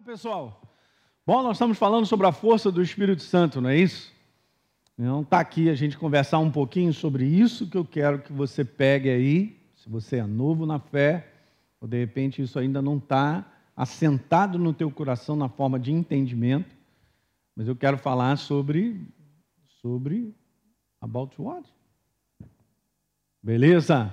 Olá, pessoal. Bom, nós estamos falando sobre a força do Espírito Santo, não é isso? Então, está aqui a gente conversar um pouquinho sobre isso que eu quero que você pegue aí, se você é novo na fé, ou de repente isso ainda não está assentado no teu coração na forma de entendimento, mas eu quero falar sobre, sobre, about what? Beleza?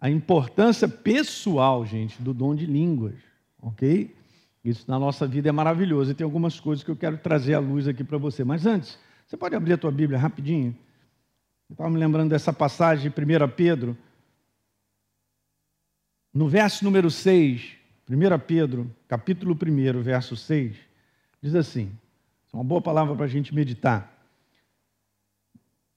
A importância pessoal, gente, do dom de línguas, ok? Isso na nossa vida é maravilhoso. E tem algumas coisas que eu quero trazer à luz aqui para você. Mas antes, você pode abrir a tua Bíblia rapidinho? Eu estava me lembrando dessa passagem de 1 Pedro. No verso número 6, 1 Pedro, capítulo 1, verso 6, diz assim: é uma boa palavra para a gente meditar.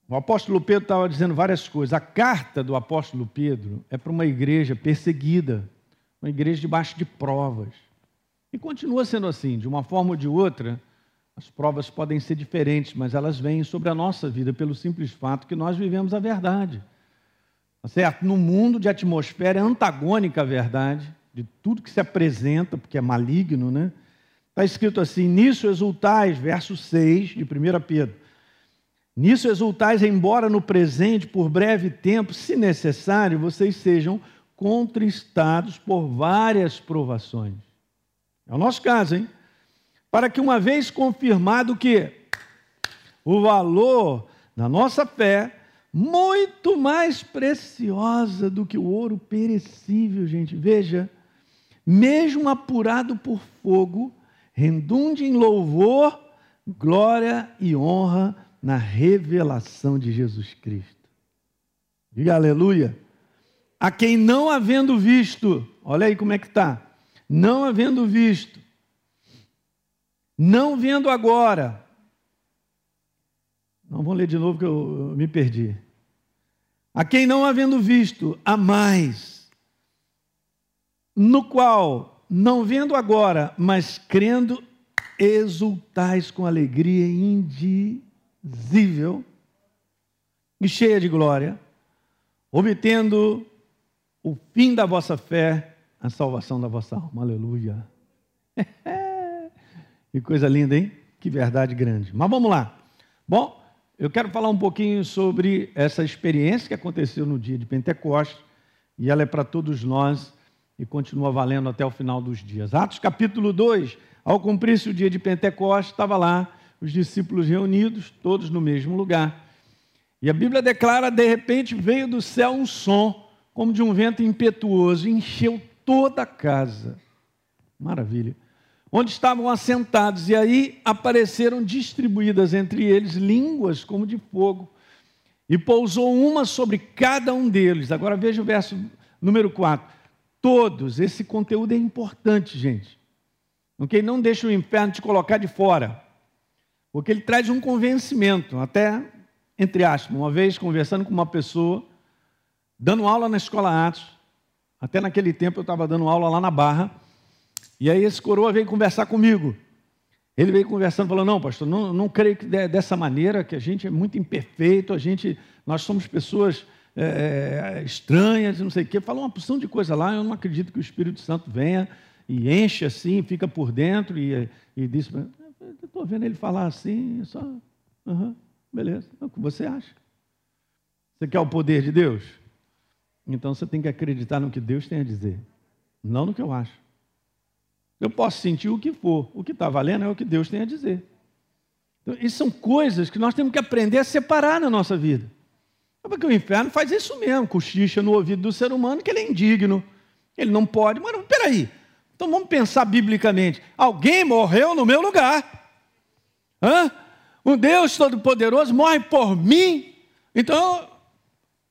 O apóstolo Pedro estava dizendo várias coisas. A carta do apóstolo Pedro é para uma igreja perseguida, uma igreja debaixo de provas. E continua sendo assim, de uma forma ou de outra, as provas podem ser diferentes, mas elas vêm sobre a nossa vida pelo simples fato que nós vivemos a verdade. Tá certo? No mundo de atmosfera antagônica à verdade, de tudo que se apresenta, porque é maligno, né? Está escrito assim: Nisso exultais, verso 6 de 1 Pedro. Nisso exultais, embora no presente, por breve tempo, se necessário, vocês sejam contristados por várias provações é o nosso caso, hein? Para que, uma vez confirmado que o valor da nossa fé, muito mais preciosa do que o ouro perecível, gente, veja, mesmo apurado por fogo, redunde em louvor, glória e honra na revelação de Jesus Cristo. Diga aleluia. A quem não havendo visto, olha aí como é que está não havendo visto, não vendo agora. Não vou ler de novo que eu, me perdi. A quem não havendo visto, a mais, no qual, não vendo agora, mas crendo, exultais com alegria indizível e cheia de glória, obtendo o fim da vossa fé, a salvação da vossa alma. Aleluia. que coisa linda, hein? Que verdade grande. Mas vamos lá. Bom, eu quero falar um pouquinho sobre essa experiência que aconteceu no dia de Pentecostes, e ela é para todos nós e continua valendo até o final dos dias. Atos capítulo 2, ao cumprir-se o dia de Pentecostes, estava lá os discípulos reunidos, todos no mesmo lugar. E a Bíblia declara: de repente veio do céu um som, como de um vento impetuoso, encheu toda a casa. Maravilha. Onde estavam assentados, e aí apareceram distribuídas entre eles línguas como de fogo, e pousou uma sobre cada um deles. Agora veja o verso número 4. Todos, esse conteúdo é importante, gente. Ok? Não deixa o inferno te colocar de fora, porque ele traz um convencimento, até entre aspas. Uma vez conversando com uma pessoa, dando aula na escola Atos, até naquele tempo eu estava dando aula lá na Barra, e aí esse coroa veio conversar comigo. Ele veio conversando, falou: Não, pastor, não, não creio que dessa maneira, que a gente é muito imperfeito, a gente, nós somos pessoas é, estranhas, não sei o quê. Falou uma porção de coisa lá, eu não acredito que o Espírito Santo venha e enche assim, fica por dentro e, e disse: Estou vendo ele falar assim, só. Beleza, é o que você acha? Você quer o poder de Deus? Então você tem que acreditar no que Deus tem a dizer, não no que eu acho. Eu posso sentir o que for, o que está valendo é o que Deus tem a dizer. Então, isso são coisas que nós temos que aprender a separar na nossa vida. É porque o inferno faz isso mesmo, cochicha no ouvido do ser humano que ele é indigno, ele não pode. Mas peraí, então vamos pensar biblicamente: alguém morreu no meu lugar. Hã? Um Deus Todo-Poderoso morre por mim, então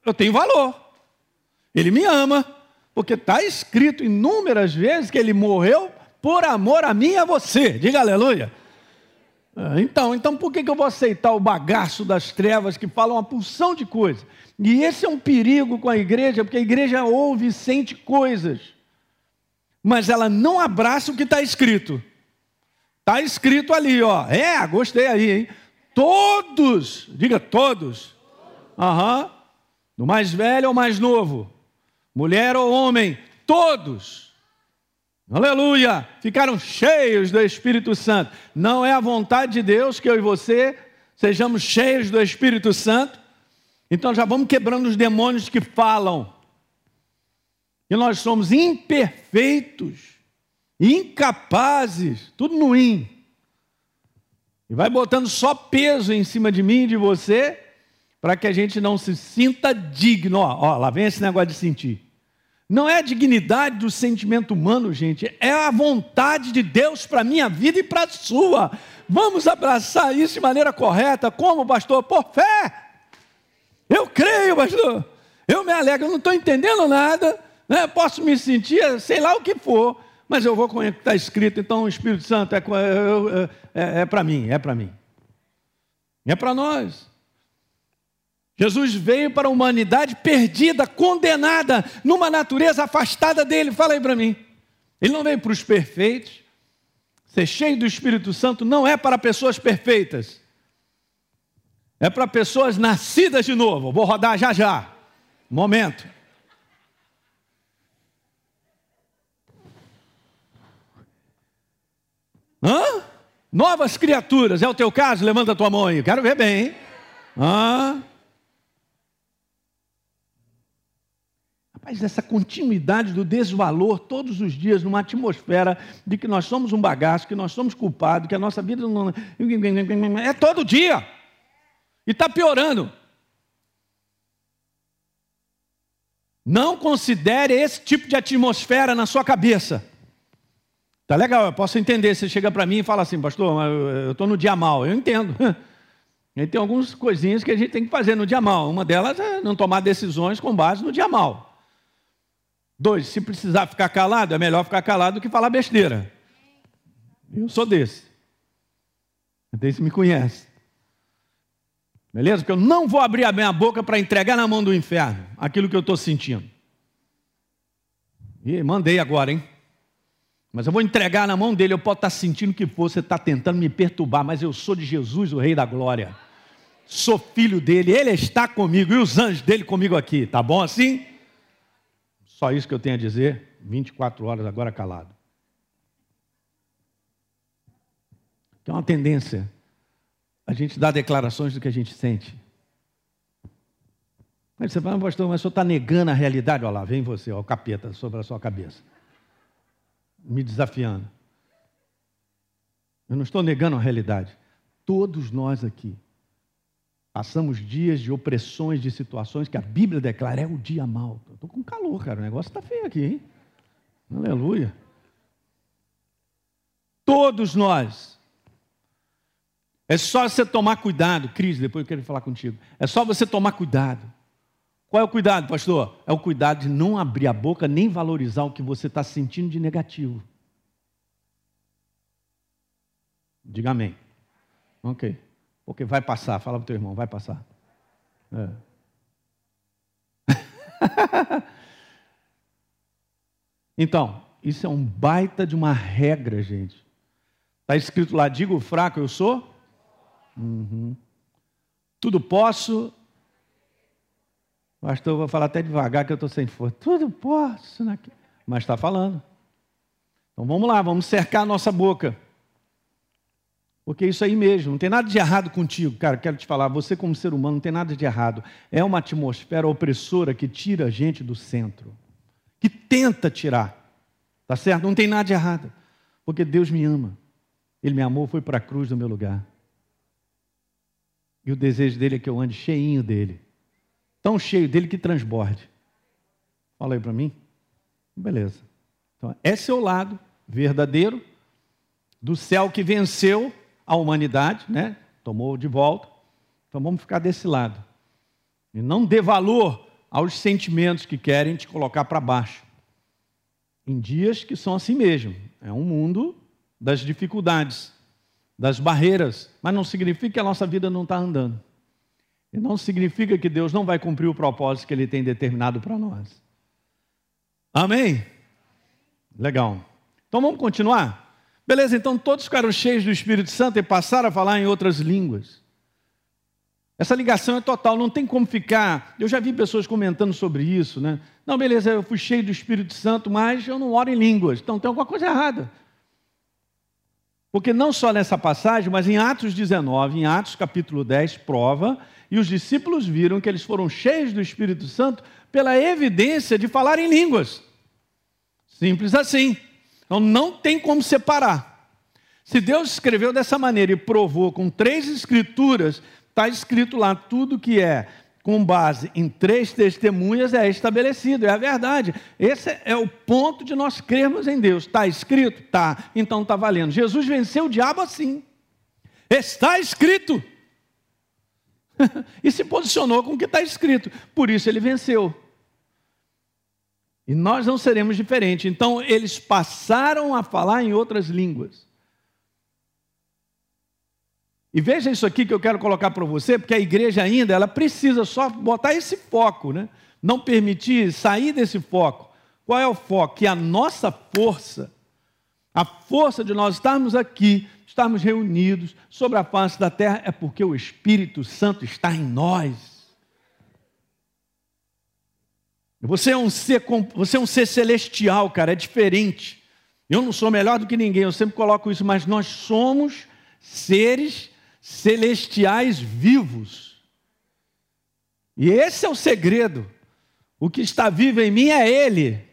eu tenho valor. Ele me ama, porque está escrito inúmeras vezes que ele morreu por amor a mim e a você. Diga aleluia. Ah, então, então por que, eu vou aceitar o bagaço das trevas que falam uma porção de coisas? E esse é um perigo com a igreja, porque a igreja ouve e sente coisas, mas ela não abraça o que está escrito. Está escrito ali, ó. É, gostei aí, hein? Todos, diga todos. Aham. Do mais velho ao mais novo mulher ou homem, todos. Aleluia! Ficaram cheios do Espírito Santo. Não é a vontade de Deus que eu e você sejamos cheios do Espírito Santo. Então já vamos quebrando os demônios que falam. E nós somos imperfeitos, incapazes, tudo no in. E vai botando só peso em cima de mim e de você, para que a gente não se sinta digno. Ó, ó, lá vem esse negócio de sentir. Não é a dignidade do sentimento humano, gente, é a vontade de Deus para a minha vida e para a sua. Vamos abraçar isso de maneira correta, como, pastor? Por fé. Eu creio, pastor. Eu me alegro, eu não estou entendendo nada, né? posso me sentir, sei lá o que for, mas eu vou com o que está escrito, então o Espírito Santo é, é, é, é para mim, é para mim. É para nós. Jesus veio para a humanidade perdida, condenada, numa natureza afastada dele. Fala aí para mim. Ele não veio para os perfeitos. Ser cheio do Espírito Santo não é para pessoas perfeitas. É para pessoas nascidas de novo. Vou rodar já já. Momento. Hã? Novas criaturas, é o teu caso? Levanta a tua mão aí. Quero ver bem, hein? Hã? Rapaz, essa continuidade do desvalor todos os dias numa atmosfera de que nós somos um bagaço, que nós somos culpados, que a nossa vida não. É todo dia. E está piorando. Não considere esse tipo de atmosfera na sua cabeça. Tá legal, eu posso entender. Você chega para mim e fala assim, pastor, eu estou no dia mal. Eu entendo. E tem algumas coisinhas que a gente tem que fazer no dia mal. Uma delas é não tomar decisões com base no dia mal. Dois, se precisar ficar calado, é melhor ficar calado do que falar besteira. Eu sou desse. Desse me conhece. Beleza? Porque eu não vou abrir a minha boca para entregar na mão do inferno aquilo que eu estou sentindo. E mandei agora, hein? Mas eu vou entregar na mão dele. Eu posso estar sentindo o que for, você está tentando me perturbar, mas eu sou de Jesus, o Rei da Glória. Sou filho dele, ele está comigo e os anjos dele comigo aqui, tá bom assim? Só isso que eu tenho a dizer, 24 horas agora calado. É uma tendência a gente dar declarações do que a gente sente. Mas você fala, pastor, mas o senhor está negando a realidade? Olha lá, vem você, ó, o capeta sobre a sua cabeça. Me desafiando. Eu não estou negando a realidade. Todos nós aqui Passamos dias de opressões, de situações que a Bíblia declara é o dia mau. Estou com calor, cara. O negócio está feio aqui, hein? Aleluia. Todos nós. É só você tomar cuidado, Cris, depois eu quero falar contigo. É só você tomar cuidado. Qual é o cuidado, pastor? É o cuidado de não abrir a boca nem valorizar o que você está sentindo de negativo. Diga amém. Ok. Porque vai passar, fala para o teu irmão, vai passar. É. então, isso é um baita de uma regra, gente. Está escrito lá, digo fraco, eu sou? Uhum. Tudo posso. Pastor, eu vou falar até devagar que eu estou sem força. Tudo posso. Mas está falando. Então vamos lá, vamos cercar a nossa boca. Porque é isso aí mesmo, não tem nada de errado contigo, cara. Quero te falar, você, como ser humano, não tem nada de errado. É uma atmosfera opressora que tira a gente do centro, que tenta tirar, tá certo? Não tem nada de errado, porque Deus me ama. Ele me amou, foi para a cruz no meu lugar. E o desejo dele é que eu ande cheinho dele, tão cheio dele que transborde. Fala aí para mim. Beleza. Então, esse é o lado verdadeiro do céu que venceu a humanidade, né? Tomou de volta. Então vamos ficar desse lado. E não dê valor aos sentimentos que querem te colocar para baixo. Em dias que são assim mesmo. É um mundo das dificuldades, das barreiras, mas não significa que a nossa vida não está andando. E não significa que Deus não vai cumprir o propósito que Ele tem determinado para nós. Amém? Legal. Então vamos continuar? Beleza, então todos ficaram cheios do Espírito Santo e passaram a falar em outras línguas. Essa ligação é total, não tem como ficar. Eu já vi pessoas comentando sobre isso, né? Não, beleza, eu fui cheio do Espírito Santo, mas eu não oro em línguas. Então tem alguma coisa errada. Porque não só nessa passagem, mas em Atos 19, em Atos capítulo 10, prova, e os discípulos viram que eles foram cheios do Espírito Santo pela evidência de falar em línguas. Simples assim. Então não tem como separar. Se Deus escreveu dessa maneira e provou com três escrituras, está escrito lá tudo que é com base em três testemunhas é estabelecido, é a verdade. Esse é o ponto de nós crermos em Deus. Está escrito? Está. Então está valendo. Jesus venceu o diabo assim. Está escrito. e se posicionou com o que está escrito. Por isso ele venceu. E nós não seremos diferentes. Então eles passaram a falar em outras línguas. E veja isso aqui que eu quero colocar para você, porque a igreja ainda ela precisa só botar esse foco, né? Não permitir sair desse foco. Qual é o foco? Que a nossa força, a força de nós estarmos aqui, estarmos reunidos sobre a face da terra, é porque o Espírito Santo está em nós. Você é um ser, você é um ser celestial, cara, é diferente. Eu não sou melhor do que ninguém, eu sempre coloco isso, mas nós somos seres celestiais vivos. E esse é o segredo. O que está vivo em mim é Ele.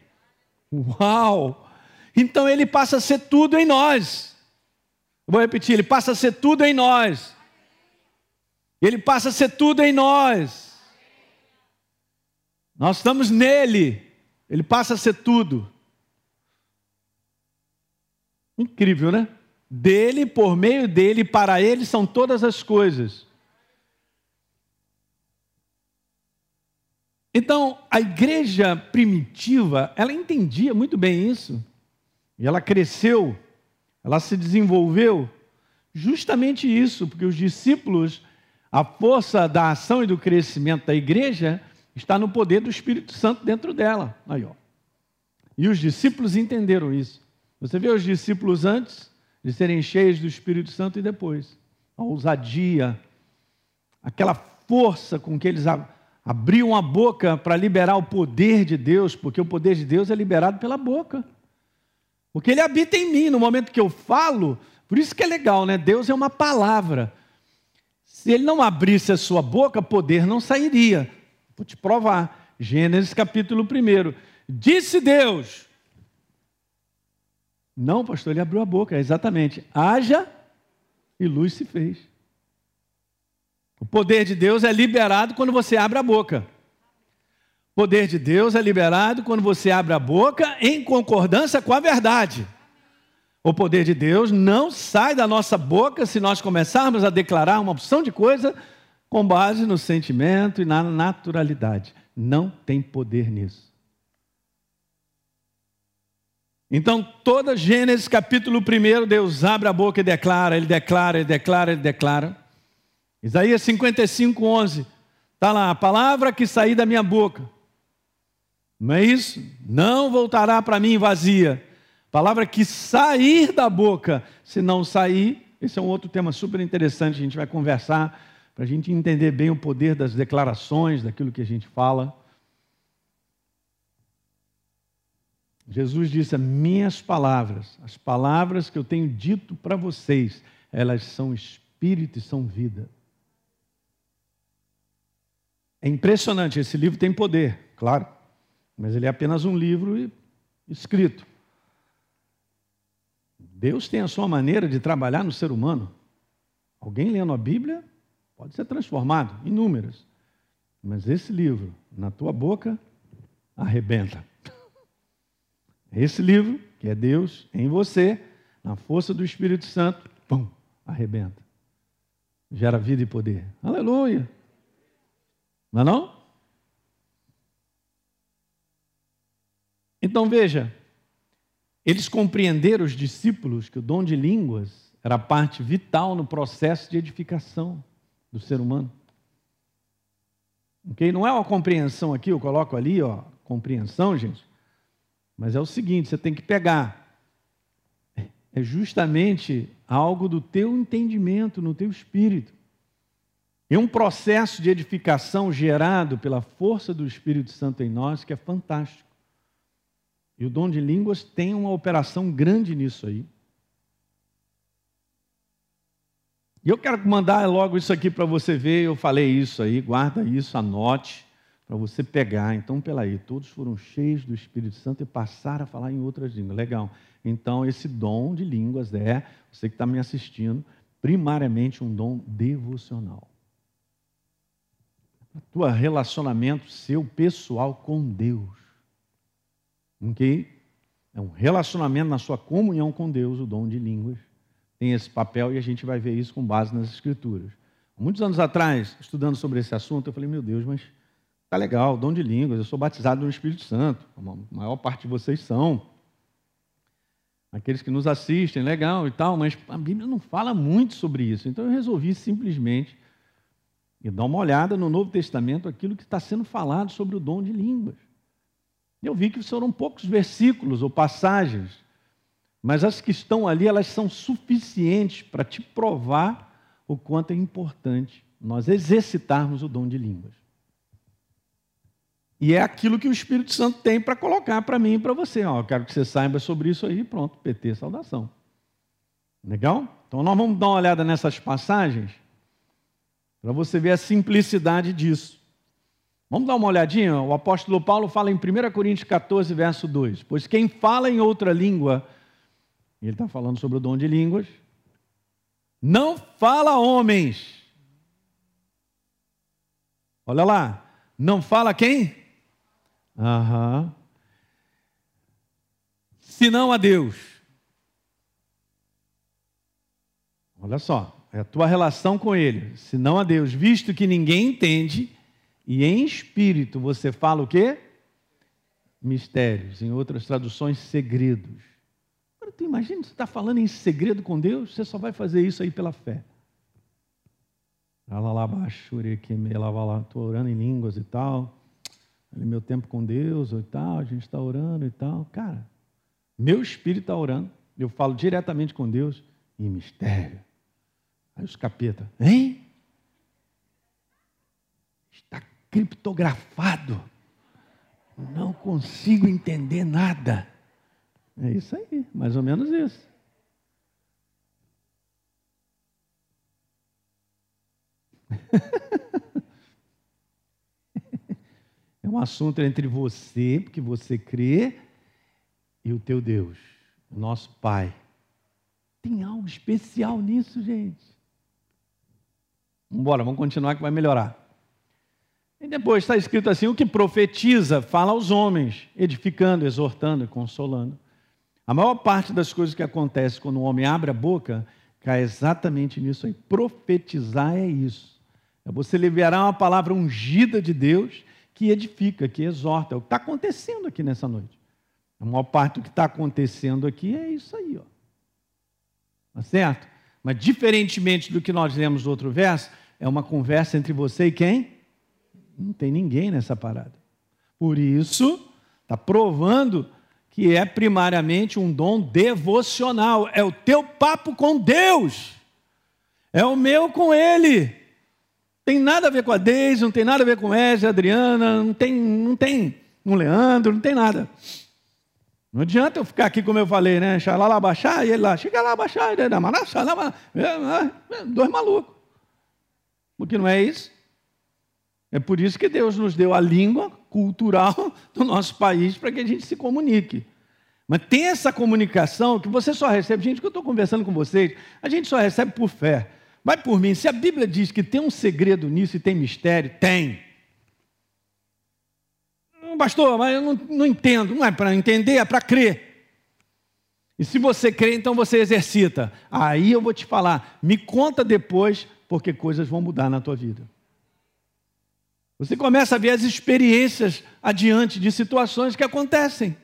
Uau! Então Ele passa a ser tudo em nós. vou repetir: Ele passa a ser tudo em nós. Ele passa a ser tudo em nós. Nós estamos nele, ele passa a ser tudo. Incrível, né? Dele, por meio dele, para ele são todas as coisas. Então, a igreja primitiva, ela entendia muito bem isso. E ela cresceu, ela se desenvolveu justamente isso, porque os discípulos, a força da ação e do crescimento da igreja está no poder do Espírito Santo dentro dela. Aí, ó. E os discípulos entenderam isso. Você vê os discípulos antes de serem cheios do Espírito Santo e depois. A ousadia, aquela força com que eles abriam a boca para liberar o poder de Deus, porque o poder de Deus é liberado pela boca. Porque ele habita em mim no momento que eu falo. Por isso que é legal, né? Deus é uma palavra. Se ele não abrisse a sua boca, poder não sairia. Vou te provar. Gênesis capítulo 1. Disse Deus. Não, pastor, ele abriu a boca, exatamente. Haja e luz se fez. O poder de Deus é liberado quando você abre a boca. O poder de Deus é liberado quando você abre a boca em concordância com a verdade. O poder de Deus não sai da nossa boca se nós começarmos a declarar uma opção de coisa com base no sentimento e na naturalidade. Não tem poder nisso. Então, toda Gênesis capítulo 1, Deus abre a boca e declara, ele declara, ele declara, ele declara. Isaías 55, 11, está lá, a palavra que sair da minha boca, não é isso? Não voltará para mim vazia. Palavra que sair da boca, se não sair, esse é um outro tema super interessante, a gente vai conversar para a gente entender bem o poder das declarações, daquilo que a gente fala. Jesus disse: Minhas palavras, as palavras que eu tenho dito para vocês, elas são espírito e são vida. É impressionante, esse livro tem poder, claro, mas ele é apenas um livro escrito. Deus tem a sua maneira de trabalhar no ser humano. Alguém lendo a Bíblia Pode ser transformado, inúmeras. Mas esse livro, na tua boca, arrebenta. Esse livro, que é Deus em você, na força do Espírito Santo, pum, arrebenta. Gera vida e poder. Aleluia. Não é não? Então veja, eles compreenderam os discípulos que o dom de línguas era parte vital no processo de edificação do ser humano. Okay? Não é uma compreensão aqui, eu coloco ali, ó, compreensão, gente. Mas é o seguinte: você tem que pegar. É justamente algo do teu entendimento, no teu espírito. É um processo de edificação gerado pela força do Espírito Santo em nós que é fantástico. E o dom de línguas tem uma operação grande nisso aí. E eu quero mandar logo isso aqui para você ver. Eu falei isso aí, guarda isso, anote, para você pegar. Então, pela aí, todos foram cheios do Espírito Santo e passaram a falar em outras línguas. Legal. Então, esse dom de línguas é, você que está me assistindo, primariamente um dom devocional. O teu relacionamento seu pessoal com Deus. Ok? É um relacionamento na sua comunhão com Deus, o dom de línguas. Tem esse papel e a gente vai ver isso com base nas Escrituras. Muitos anos atrás, estudando sobre esse assunto, eu falei, meu Deus, mas tá legal, dom de línguas, eu sou batizado no Espírito Santo, a maior parte de vocês são. Aqueles que nos assistem, legal e tal, mas a Bíblia não fala muito sobre isso. Então eu resolvi simplesmente dar uma olhada no Novo Testamento, aquilo que está sendo falado sobre o dom de línguas. Eu vi que foram poucos versículos ou passagens, mas as que estão ali, elas são suficientes para te provar o quanto é importante nós exercitarmos o dom de línguas. E é aquilo que o Espírito Santo tem para colocar para mim e para você. Ó, eu quero que você saiba sobre isso aí, pronto, PT, saudação. Legal? Então nós vamos dar uma olhada nessas passagens para você ver a simplicidade disso. Vamos dar uma olhadinha? O apóstolo Paulo fala em 1 Coríntios 14, verso 2: Pois quem fala em outra língua, ele está falando sobre o dom de línguas, não fala homens. Olha lá, não fala quem? Aham. Senão a Deus. Olha só, é a tua relação com Ele, senão a Deus, visto que ninguém entende e em espírito você fala o quê? Mistérios, em outras traduções, segredos. Tu imagina, você está falando em segredo com Deus, você só vai fazer isso aí pela fé. Estou orando em línguas e tal. Meu tempo com Deus e tal, a gente está orando e tal. Cara, meu espírito está orando. Eu falo diretamente com Deus em mistério. Aí os capeta, hein? Está criptografado. Não consigo entender nada. É isso aí, mais ou menos isso. é um assunto entre você, porque você crê, e o teu Deus, o nosso Pai. Tem algo especial nisso, gente. Vamos embora, vamos continuar que vai melhorar. E depois está escrito assim: o que profetiza fala aos homens, edificando, exortando e consolando. A maior parte das coisas que acontece quando o homem abre a boca cai exatamente nisso aí. Profetizar é isso. É você liberar uma palavra ungida de Deus que edifica, que exorta. É o que está acontecendo aqui nessa noite. A maior parte do que está acontecendo aqui é isso aí, ó. Tá certo? Mas diferentemente do que nós lemos no outro verso, é uma conversa entre você e quem? Não tem ninguém nessa parada. Por isso, está provando que é primariamente um dom devocional. É o teu papo com Deus. É o meu com Ele. Tem nada a ver com a Deise, não tem nada a ver com Ezra, Adriana, não tem, não tem, com Leandro, não tem nada. Não adianta eu ficar aqui como eu falei, né? Xalá baixar, e ele lá, chega lá baixar, dois malucos. Porque não é isso? É por isso que Deus nos deu a língua cultural do nosso país para que a gente se comunique. Mas tem essa comunicação que você só recebe, gente, que eu estou conversando com vocês, a gente só recebe por fé. Vai por mim, se a Bíblia diz que tem um segredo nisso e tem mistério, tem. Pastor, mas eu não, não entendo. Não é para entender, é para crer. E se você crê, então você exercita. Aí eu vou te falar, me conta depois, porque coisas vão mudar na tua vida. Você começa a ver as experiências adiante de situações que acontecem.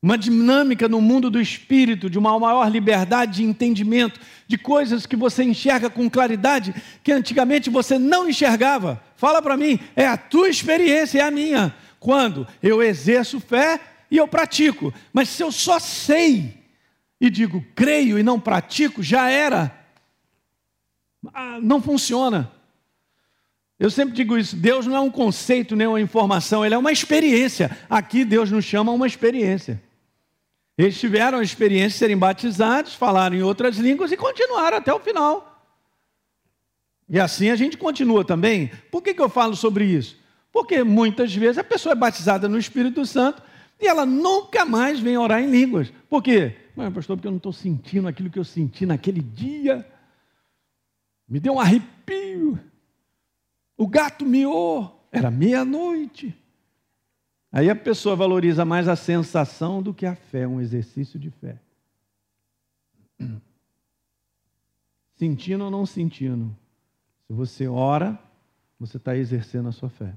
Uma dinâmica no mundo do espírito, de uma maior liberdade de entendimento, de coisas que você enxerga com claridade que antigamente você não enxergava. Fala para mim, é a tua experiência, é a minha. Quando eu exerço fé e eu pratico. Mas se eu só sei e digo creio e não pratico, já era. Ah, não funciona. Eu sempre digo isso: Deus não é um conceito nem uma informação, ele é uma experiência. Aqui Deus nos chama a uma experiência. Eles tiveram a experiência de serem batizados, falaram em outras línguas e continuaram até o final. E assim a gente continua também. Por que, que eu falo sobre isso? Porque muitas vezes a pessoa é batizada no Espírito Santo e ela nunca mais vem orar em línguas. Por quê? Mas, pastor, porque eu não estou sentindo aquilo que eu senti naquele dia. Me deu um arrepio. O gato miou. Era meia-noite. Aí a pessoa valoriza mais a sensação do que a fé, um exercício de fé. Sentindo ou não sentindo, se você ora, você está exercendo a sua fé.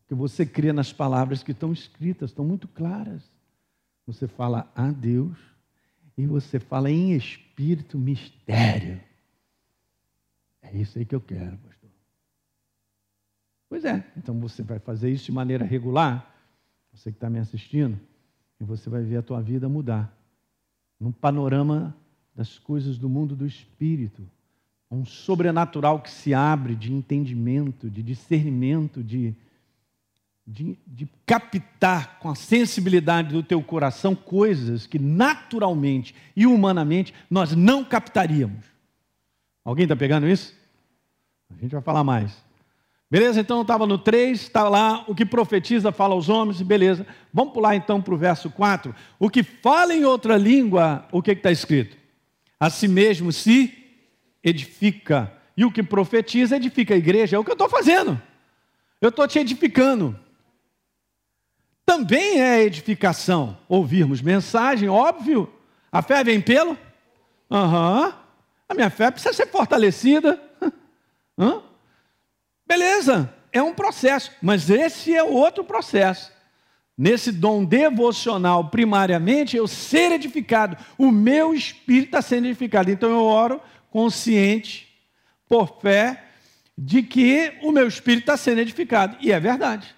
Porque você crê nas palavras que estão escritas, estão muito claras. Você fala a Deus e você fala em espírito mistério. É isso aí que eu quero, pastor. Pois é, então você vai fazer isso de maneira regular, você que está me assistindo, e você vai ver a tua vida mudar. Num panorama das coisas do mundo do espírito um sobrenatural que se abre de entendimento, de discernimento, de, de, de, captar com a sensibilidade do teu coração coisas que naturalmente e humanamente nós não captaríamos. Alguém está pegando isso? A gente vai falar mais. Beleza? Então estava no 3, está lá, o que profetiza fala aos homens, beleza. Vamos pular então para o verso 4. O que fala em outra língua, o que está escrito? A si mesmo se edifica. E o que profetiza edifica a igreja. É o que eu estou fazendo. Eu estou te edificando. Também é edificação ouvirmos mensagem, óbvio. A fé vem pelo? Aham. Uhum. A minha fé precisa ser fortalecida. Hã? Beleza, é um processo, mas esse é outro processo. Nesse dom devocional, primariamente, eu ser edificado, o meu espírito está sendo edificado. Então eu oro consciente, por fé, de que o meu espírito está sendo edificado. E é verdade.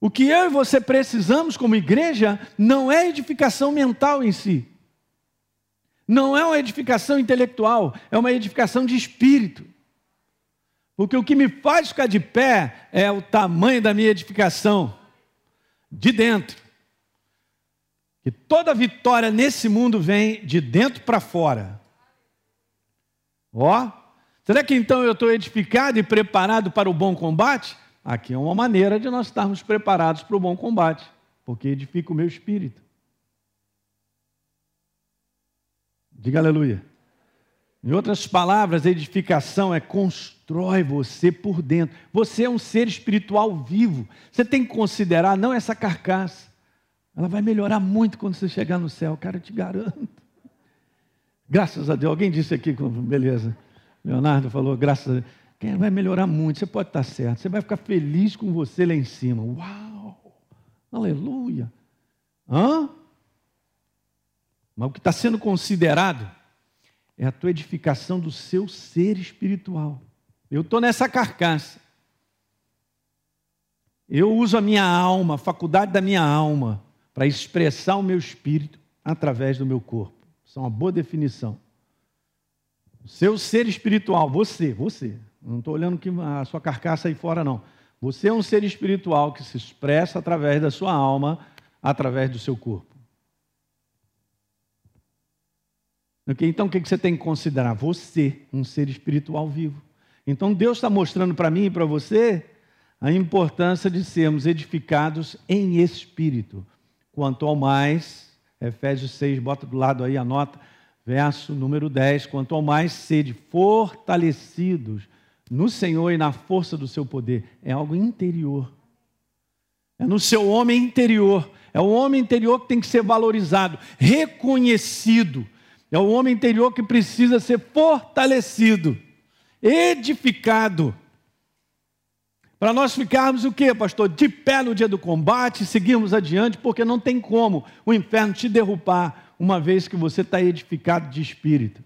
O que eu e você precisamos como igreja não é edificação mental em si. Não é uma edificação intelectual, é uma edificação de espírito. Porque o que me faz ficar de pé é o tamanho da minha edificação de dentro. Que toda vitória nesse mundo vem de dentro para fora. Ó, será que então eu estou edificado e preparado para o bom combate? Aqui é uma maneira de nós estarmos preparados para o bom combate, porque edifica o meu espírito. Diga aleluia. Em outras palavras, edificação é constrói você por dentro. Você é um ser espiritual vivo. Você tem que considerar não essa carcaça. Ela vai melhorar muito quando você chegar no céu, cara, eu te garanto. Graças a Deus. Alguém disse aqui, beleza. Leonardo falou, graças a Deus. Quem vai melhorar muito, você pode estar certo. Você vai ficar feliz com você lá em cima. Uau! Aleluia! Hã? Mas o que está sendo considerado é a tua edificação do seu ser espiritual. Eu estou nessa carcaça. Eu uso a minha alma, a faculdade da minha alma, para expressar o meu espírito através do meu corpo. Isso é uma boa definição. O seu ser espiritual, você, você. Não estou olhando que a sua carcaça aí fora, não. Você é um ser espiritual que se expressa através da sua alma, através do seu corpo. Okay? Então, o que você tem que considerar? Você, um ser espiritual vivo. Então, Deus está mostrando para mim e para você a importância de sermos edificados em espírito. Quanto ao mais, Efésios 6, bota do lado aí, anota, verso número 10. Quanto ao mais sede fortalecidos no Senhor e na força do seu poder. É algo interior. É no seu homem interior. É o homem interior que tem que ser valorizado, reconhecido. É o homem interior que precisa ser fortalecido, edificado. Para nós ficarmos o que, pastor? De pé no dia do combate, seguirmos adiante, porque não tem como o inferno te derrubar, uma vez que você está edificado de espírito.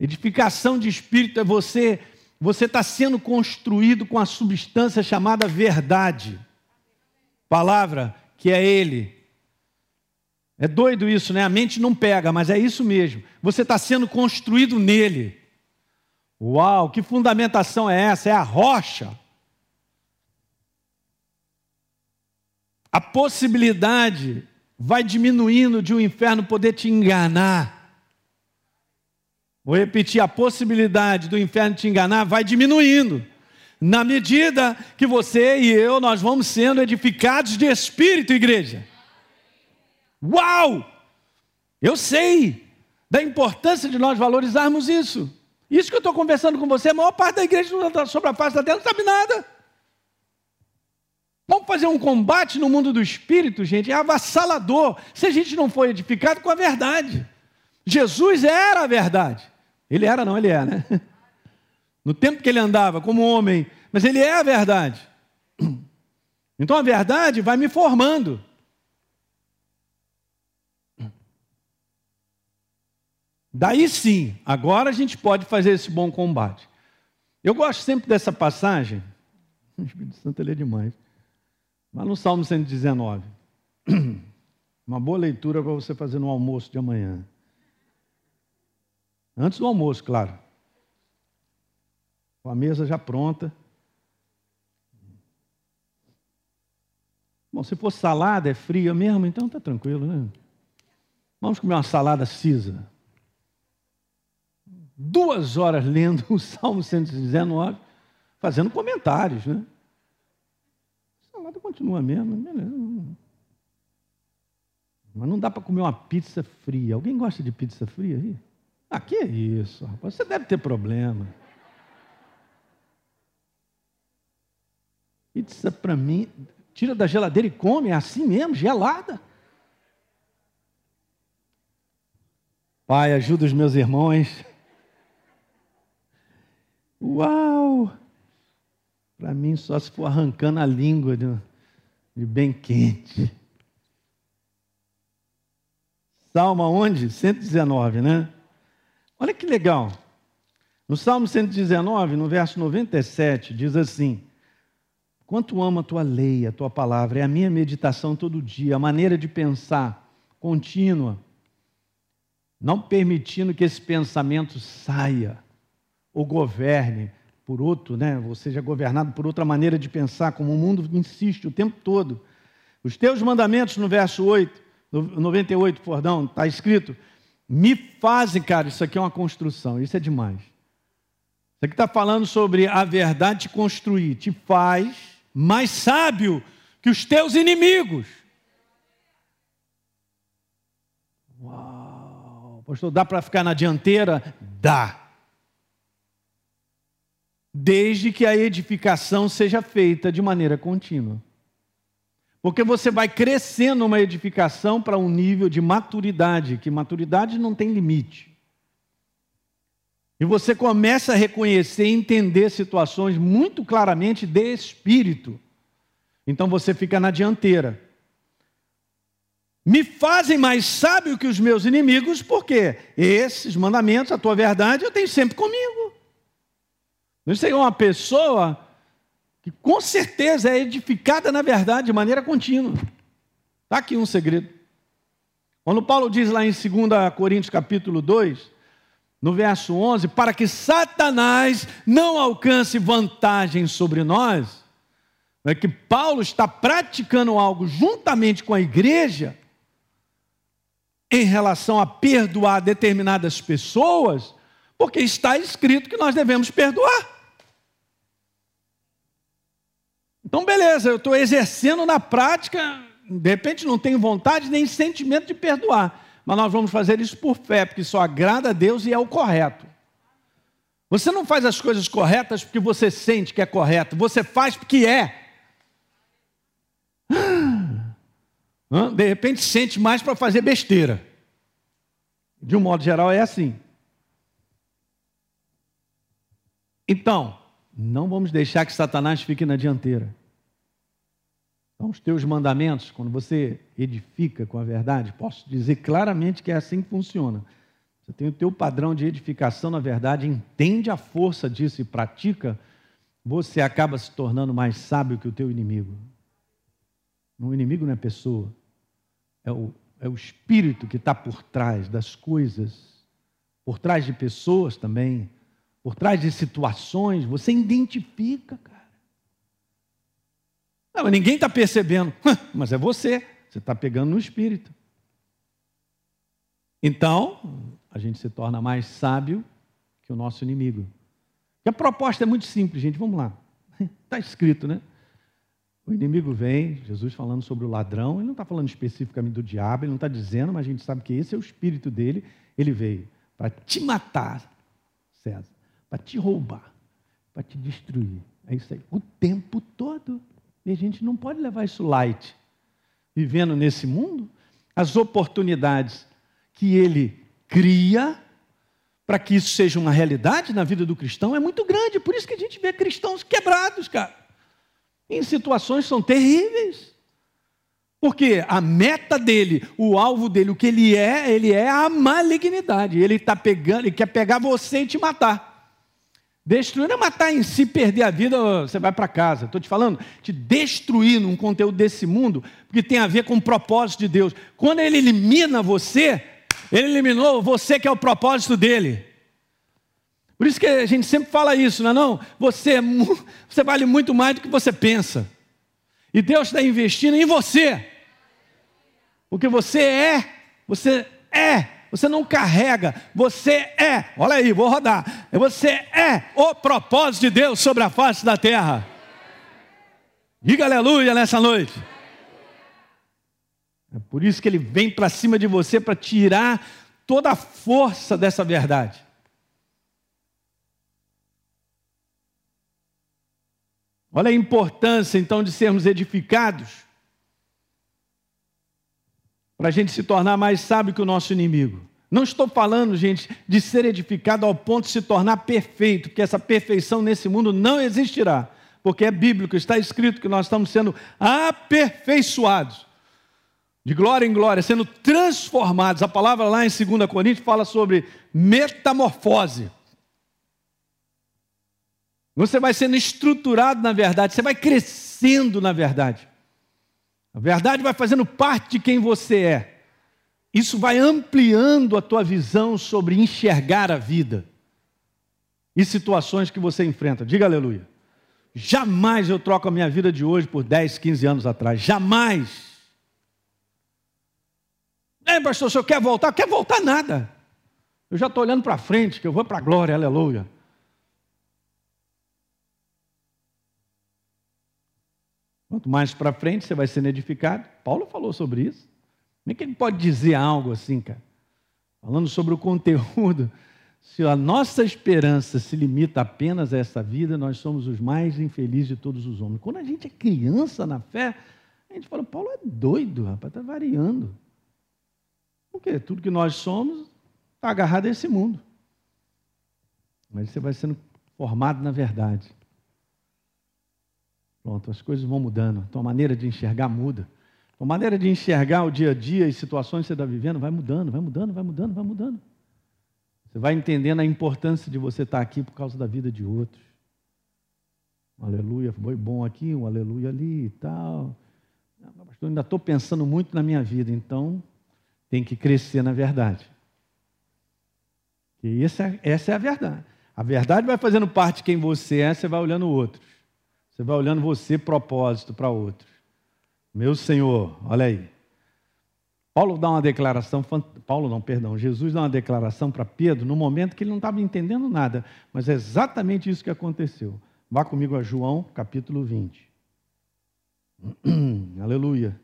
Edificação de espírito é você, você está sendo construído com a substância chamada verdade. Palavra que é Ele. É doido isso, né? A mente não pega, mas é isso mesmo. Você está sendo construído nele. Uau, que fundamentação é essa? É a rocha. A possibilidade vai diminuindo de o um inferno poder te enganar. Vou repetir: a possibilidade do inferno te enganar vai diminuindo. Na medida que você e eu, nós vamos sendo edificados de espírito, igreja. Uau! Eu sei da importância de nós valorizarmos isso. Isso que eu estou conversando com você, a maior parte da igreja sobre a face da terra não sabe nada. Vamos fazer um combate no mundo do espírito, gente, é avassalador se a gente não for edificado com a verdade. Jesus era a verdade. Ele era, não, ele é, né? No tempo que ele andava como homem, mas ele é a verdade. Então a verdade vai me formando. Daí sim, agora a gente pode fazer esse bom combate. Eu gosto sempre dessa passagem. O Espírito Santo ele é demais. Mas no Salmo 119. Uma boa leitura para você fazer no almoço de amanhã. Antes do almoço, claro. Com a mesa já pronta. Bom, se for salada, é fria mesmo, então tá tranquilo, né? Vamos comer uma salada cisa duas horas lendo o Salmo 119, fazendo comentários, né? A continua mesmo, beleza. Mas não dá para comer uma pizza fria. Alguém gosta de pizza fria aí? Ah, que isso, rapaz? Você deve ter problema. Pizza para mim, tira da geladeira e come, é assim mesmo, gelada. Pai, ajuda os meus irmãos Uau! Para mim, só se for arrancando a língua de, de bem quente. Salmo onde? 119, né? Olha que legal. No Salmo 119, no verso 97, diz assim: Quanto amo a tua lei, a tua palavra, é a minha meditação todo dia, a maneira de pensar contínua, não permitindo que esse pensamento saia ou governe por outro, né? ou seja governado por outra maneira de pensar, como o mundo insiste o tempo todo. Os teus mandamentos, no verso 8, 98, perdão, está escrito, me fazem, cara, isso aqui é uma construção, isso é demais. Isso aqui está falando sobre a verdade te construir, te faz mais sábio que os teus inimigos. Uau! Pastor, dá para ficar na dianteira? Dá desde que a edificação seja feita de maneira contínua. Porque você vai crescendo uma edificação para um nível de maturidade, que maturidade não tem limite. E você começa a reconhecer e entender situações muito claramente de espírito. Então você fica na dianteira. Me fazem mais sábio que os meus inimigos, porque esses mandamentos, a tua verdade, eu tenho sempre comigo. Você é uma pessoa que com certeza é edificada na verdade de maneira contínua. Está aqui um segredo. Quando Paulo diz lá em 2 Coríntios capítulo 2, no verso 11, para que Satanás não alcance vantagem sobre nós, é que Paulo está praticando algo juntamente com a igreja em relação a perdoar determinadas pessoas, porque está escrito que nós devemos perdoar. Então, beleza, eu estou exercendo na prática, de repente não tenho vontade nem sentimento de perdoar, mas nós vamos fazer isso por fé, porque isso agrada a Deus e é o correto. Você não faz as coisas corretas porque você sente que é correto, você faz porque é. De repente sente mais para fazer besteira. De um modo geral é assim. Então, não vamos deixar que Satanás fique na dianteira. Então, os teus mandamentos, quando você edifica com a verdade, posso dizer claramente que é assim que funciona. Você tem o teu padrão de edificação na verdade, entende a força disso e pratica, você acaba se tornando mais sábio que o teu inimigo. O inimigo não é pessoa, é o é o espírito que está por trás das coisas, por trás de pessoas também, por trás de situações, você identifica, cara. Não, mas ninguém está percebendo, mas é você, você está pegando no espírito. Então, a gente se torna mais sábio que o nosso inimigo. E a proposta é muito simples, gente, vamos lá. Está escrito, né? O inimigo vem, Jesus falando sobre o ladrão, ele não está falando especificamente do diabo, ele não está dizendo, mas a gente sabe que esse é o espírito dele. Ele veio para te matar, César, para te roubar, para te destruir. É isso aí, o tempo todo. E a gente não pode levar isso light. Vivendo nesse mundo, as oportunidades que ele cria para que isso seja uma realidade na vida do cristão é muito grande. Por isso que a gente vê cristãos quebrados, cara em situações são terríveis. Porque a meta dele, o alvo dele, o que ele é, ele é a malignidade. Ele está pegando, ele quer pegar você e te matar. Destruir não é matar em si, perder a vida, você vai para casa. Estou te falando, te destruir num conteúdo desse mundo, porque tem a ver com o propósito de Deus. Quando ele elimina você, ele eliminou você que é o propósito dele. Por isso que a gente sempre fala isso, não é não? Você, é você vale muito mais do que você pensa. E Deus está investindo em você. Porque você é, você é, você não carrega, você é, olha aí, vou rodar. Você é o propósito de Deus sobre a face da terra. Diga aleluia nessa noite. É por isso que ele vem para cima de você para tirar toda a força dessa verdade. Olha a importância então de sermos edificados para a gente se tornar mais sábio que o nosso inimigo. Não estou falando, gente, de ser edificado ao ponto de se tornar perfeito, porque essa perfeição nesse mundo não existirá, porque é bíblico, está escrito que nós estamos sendo aperfeiçoados, de glória em glória, sendo transformados. A palavra lá em 2 Coríntios fala sobre metamorfose. Você vai sendo estruturado na verdade, você vai crescendo na verdade. A verdade vai fazendo parte de quem você é. Isso vai ampliando a tua visão sobre enxergar a vida e situações que você enfrenta. Diga aleluia. Jamais eu troco a minha vida de hoje por 10, 15 anos atrás. Jamais. É, pastor, o senhor quer voltar? Quer voltar nada. Eu já estou olhando para frente, que eu vou para a glória, aleluia. Quanto mais para frente você vai sendo edificado. Paulo falou sobre isso. Como é que ele pode dizer algo assim, cara? Falando sobre o conteúdo. Se a nossa esperança se limita apenas a essa vida, nós somos os mais infelizes de todos os homens. Quando a gente é criança na fé, a gente fala, Paulo é doido, rapaz, está variando. Porque tudo que nós somos está agarrado a esse mundo. Mas você vai sendo formado na verdade. Pronto, as coisas vão mudando. Tua maneira de enxergar muda. Tua maneira de enxergar o dia a dia e situações que você está vivendo vai mudando, vai mudando, vai mudando, vai mudando. Você vai entendendo a importância de você estar aqui por causa da vida de outros. Um aleluia, foi bom aqui, um aleluia ali e tal. Não, pastor, ainda estou pensando muito na minha vida, então tem que crescer na verdade. E essa, é, essa é a verdade. A verdade vai fazendo parte de quem você é, você vai olhando o outro. Você vai olhando você propósito para outros. Meu Senhor, olha aí. Paulo dá uma declaração, Paulo não, perdão, Jesus dá uma declaração para Pedro no momento que ele não estava entendendo nada, mas é exatamente isso que aconteceu. Vá comigo a João, capítulo 20. Aleluia.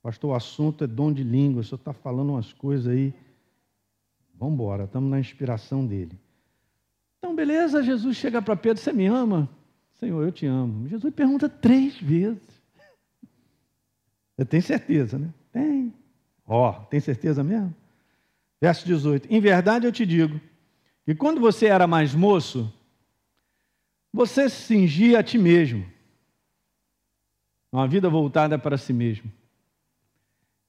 Pastor, o assunto é dom de língua, o senhor está falando umas coisas aí. Vamos embora, estamos na inspiração dele. Então, beleza, Jesus chega para Pedro, você me ama? Senhor, eu te amo. Jesus pergunta três vezes. Tem certeza, né? Tem. Ó, oh, tem certeza mesmo? Verso 18: Em verdade eu te digo que quando você era mais moço, você se cingia a ti mesmo. Uma vida voltada para si mesmo.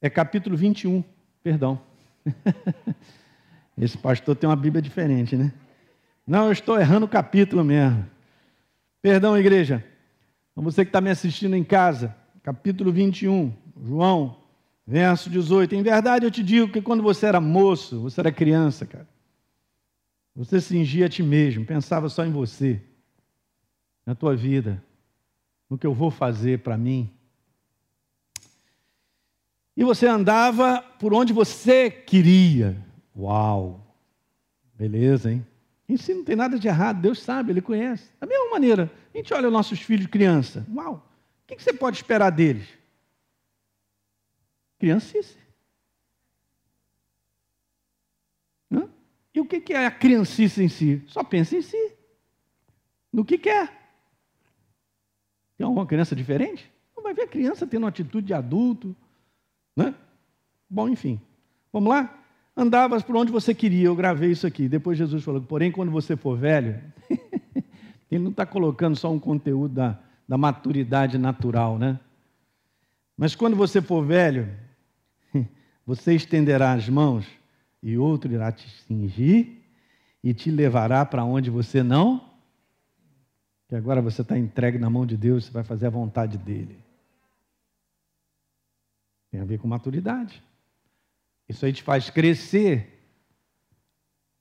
É capítulo 21, perdão. Esse pastor tem uma Bíblia diferente, né? Não, eu estou errando o capítulo mesmo. Perdão, igreja. Então, você que está me assistindo em casa, capítulo 21, João, Verso 18: Em verdade eu te digo que quando você era moço, você era criança, cara, você cingia a ti mesmo, pensava só em você, na tua vida, no que eu vou fazer para mim. E você andava por onde você queria. Uau! Beleza, hein? Isso não tem nada de errado, Deus sabe, Ele conhece. Da mesma maneira, a gente olha os nossos filhos criança. Uau! O que você pode esperar deles? Criancice. E o que é a criancice em si? Só pensa em si. No que quer. Tem alguma criança diferente? Não vai ver a criança tendo uma atitude de adulto. Né? Bom, enfim. Vamos lá? Andavas por onde você queria, eu gravei isso aqui. Depois Jesus falou, porém, quando você for velho, ele não está colocando só um conteúdo da, da maturidade natural, né? Mas quando você for velho, você estenderá as mãos e outro irá te cingir e te levará para onde você não. Que agora você está entregue na mão de Deus, você vai fazer a vontade dele. Tem a ver com maturidade. Isso aí te faz crescer.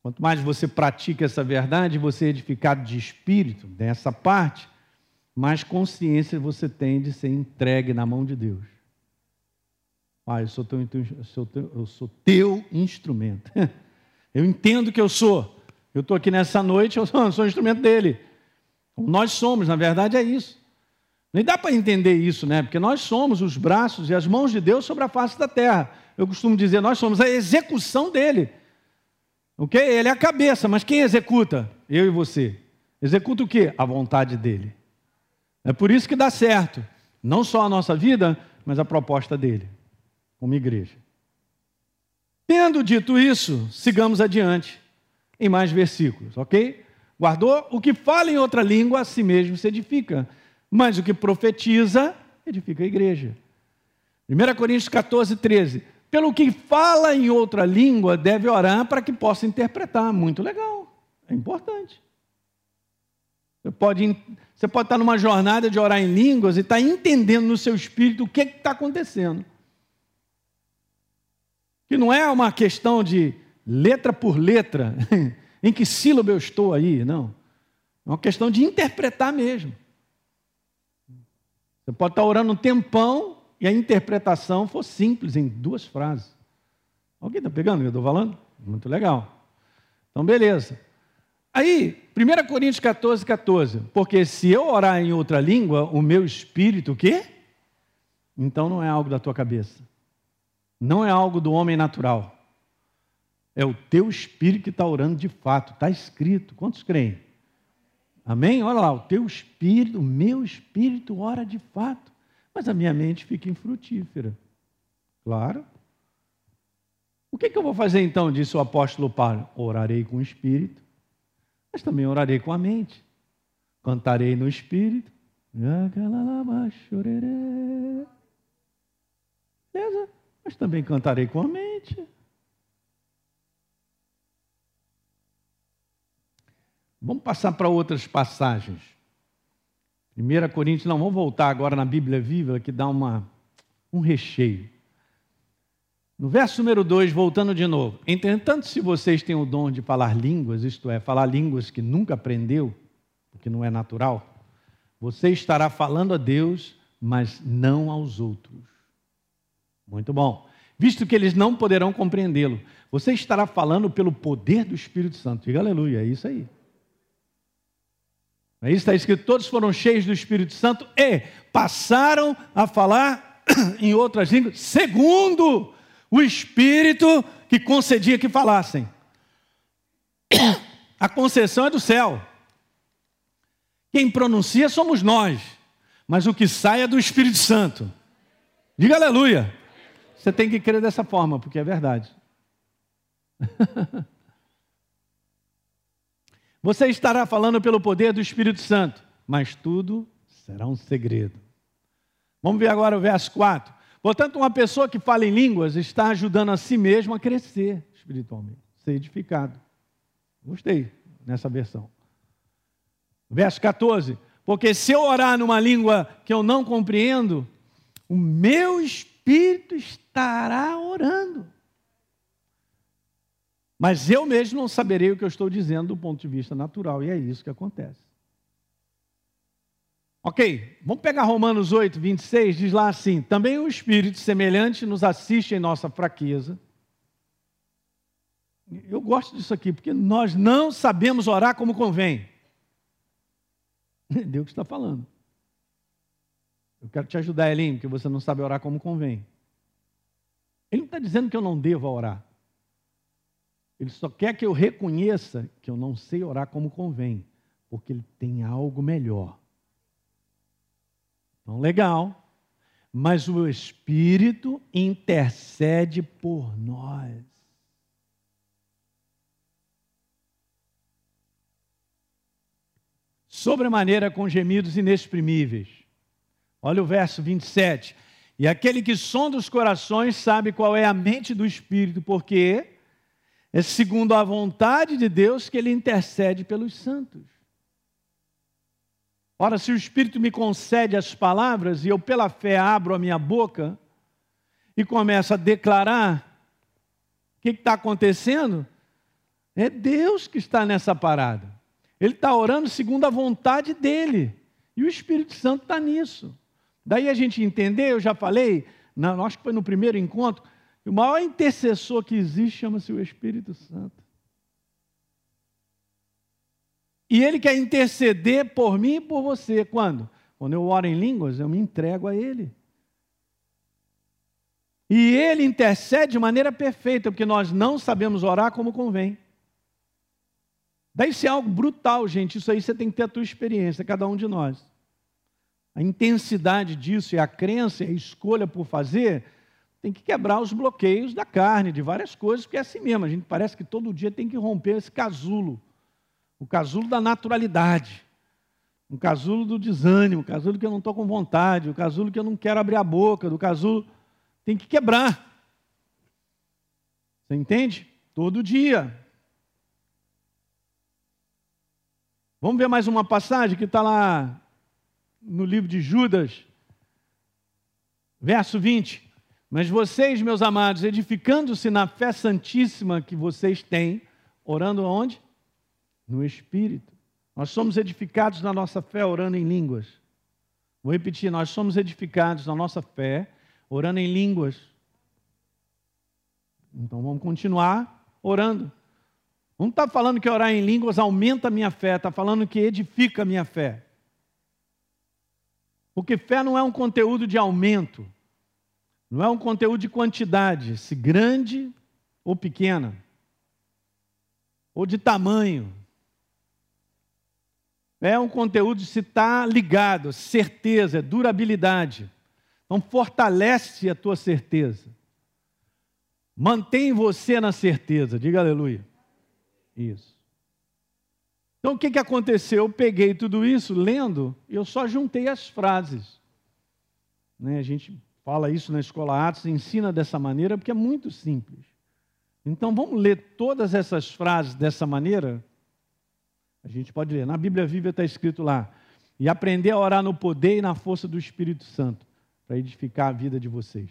Quanto mais você pratica essa verdade, você é edificado de espírito, nessa parte, mais consciência você tem de ser entregue na mão de Deus. Pai, eu sou teu, eu sou teu, eu sou teu instrumento. Eu entendo que eu sou. Eu estou aqui nessa noite, eu sou, eu sou instrumento dele. Nós somos, na verdade é isso. Nem dá para entender isso, né? Porque nós somos os braços e as mãos de Deus sobre a face da terra. Eu costumo dizer, nós somos a execução dele. Ok? Ele é a cabeça, mas quem executa? Eu e você. Executa o quê? A vontade dele. É por isso que dá certo. Não só a nossa vida, mas a proposta dele como igreja. Tendo dito isso, sigamos adiante em mais versículos, ok? Guardou? O que fala em outra língua a si mesmo se edifica, mas o que profetiza edifica a igreja. 1 Coríntios 14, 13. Pelo que fala em outra língua, deve orar para que possa interpretar. Muito legal, é importante. Você pode, você pode estar numa jornada de orar em línguas e estar entendendo no seu espírito o que está acontecendo que não é uma questão de letra por letra, em que sílaba eu estou aí, não. É uma questão de interpretar mesmo. Você pode estar orando um tempão e a interpretação for simples, em duas frases. Alguém está pegando o que eu estou falando? Muito legal. Então, beleza. Aí, 1 Coríntios 14, 14. Porque se eu orar em outra língua, o meu espírito, o quê? Então não é algo da tua cabeça. Não é algo do homem natural. É o teu espírito que está orando de fato. Está escrito. Quantos creem? Amém? Olha lá, o teu espírito, o meu espírito ora de fato. Mas a minha mente fica infrutífera. Claro. O que, que eu vou fazer então? Disse o apóstolo Paulo. Orarei com o espírito, mas também orarei com a mente. Cantarei no espírito. Beleza? mas também cantarei com a mente. Vamos passar para outras passagens. 1 Coríntios, não, vamos voltar agora na Bíblia Viva, que dá uma, um recheio. No verso número 2, voltando de novo. Entretanto, se vocês têm o dom de falar línguas, isto é, falar línguas que nunca aprendeu, porque não é natural, você estará falando a Deus, mas não aos outros. Muito bom. Visto que eles não poderão compreendê-lo, você estará falando pelo poder do Espírito Santo. Diga aleluia, é isso aí. Aí está escrito: todos foram cheios do Espírito Santo e passaram a falar em outras línguas, segundo o Espírito que concedia que falassem. A concessão é do céu. Quem pronuncia somos nós, mas o que sai é do Espírito Santo. Diga aleluia. Você tem que crer dessa forma, porque é verdade. Você estará falando pelo poder do Espírito Santo, mas tudo será um segredo. Vamos ver agora o verso 4. Portanto, uma pessoa que fala em línguas está ajudando a si mesmo a crescer espiritualmente, ser edificado. Gostei nessa versão. Verso 14. Porque se eu orar numa língua que eu não compreendo, o meu espírito estará orando. Mas eu mesmo não saberei o que eu estou dizendo do ponto de vista natural, e é isso que acontece. Ok, vamos pegar Romanos 8, 26, diz lá assim: Também o Espírito semelhante nos assiste em nossa fraqueza. Eu gosto disso aqui, porque nós não sabemos orar como convém. Deus está falando. Eu quero te ajudar, Elim, porque você não sabe orar como convém. Ele não está dizendo que eu não devo orar. Ele só quer que eu reconheça que eu não sei orar como convém, porque ele tem algo melhor. Então, legal. Mas o Espírito intercede por nós. Sobremaneira com gemidos inexprimíveis. Olha o verso 27. E aquele que sonda os corações sabe qual é a mente do Espírito, porque é segundo a vontade de Deus que ele intercede pelos santos. Ora, se o Espírito me concede as palavras e eu, pela fé, abro a minha boca e começo a declarar, o que está acontecendo? É Deus que está nessa parada. Ele está orando segundo a vontade dele. E o Espírito Santo está nisso. Daí a gente entender, eu já falei, na, acho que foi no primeiro encontro, o maior intercessor que existe chama-se o Espírito Santo. E ele quer interceder por mim e por você. Quando? Quando eu oro em línguas, eu me entrego a ele. E ele intercede de maneira perfeita, porque nós não sabemos orar como convém. Daí isso é algo brutal, gente. Isso aí você tem que ter a tua experiência, cada um de nós. A intensidade disso e a crença e a escolha por fazer tem que quebrar os bloqueios da carne, de várias coisas, porque é assim mesmo. A gente parece que todo dia tem que romper esse casulo o casulo da naturalidade, o casulo do desânimo, o casulo que eu não estou com vontade, o casulo que eu não quero abrir a boca, do casulo. Tem que quebrar. Você entende? Todo dia. Vamos ver mais uma passagem que está lá no livro de Judas, verso 20. Mas vocês, meus amados, edificando-se na fé santíssima que vocês têm, orando onde? no Espírito. Nós somos edificados na nossa fé orando em línguas. Vou repetir, nós somos edificados na nossa fé orando em línguas. Então vamos continuar orando. Não está falando que orar em línguas aumenta a minha fé, está falando que edifica a minha fé. Porque fé não é um conteúdo de aumento, não é um conteúdo de quantidade, se grande ou pequena, ou de tamanho. É um conteúdo de se estar tá ligado, certeza, durabilidade. Então fortalece a tua certeza. Mantém você na certeza. Diga aleluia. Isso. Então o que, que aconteceu? Eu peguei tudo isso lendo, eu só juntei as frases. Né? A gente fala isso na escola Atos, ensina dessa maneira, porque é muito simples. Então vamos ler todas essas frases dessa maneira a gente pode ler. Na Bíblia Viva está escrito lá. E aprender a orar no poder e na força do Espírito Santo, para edificar a vida de vocês.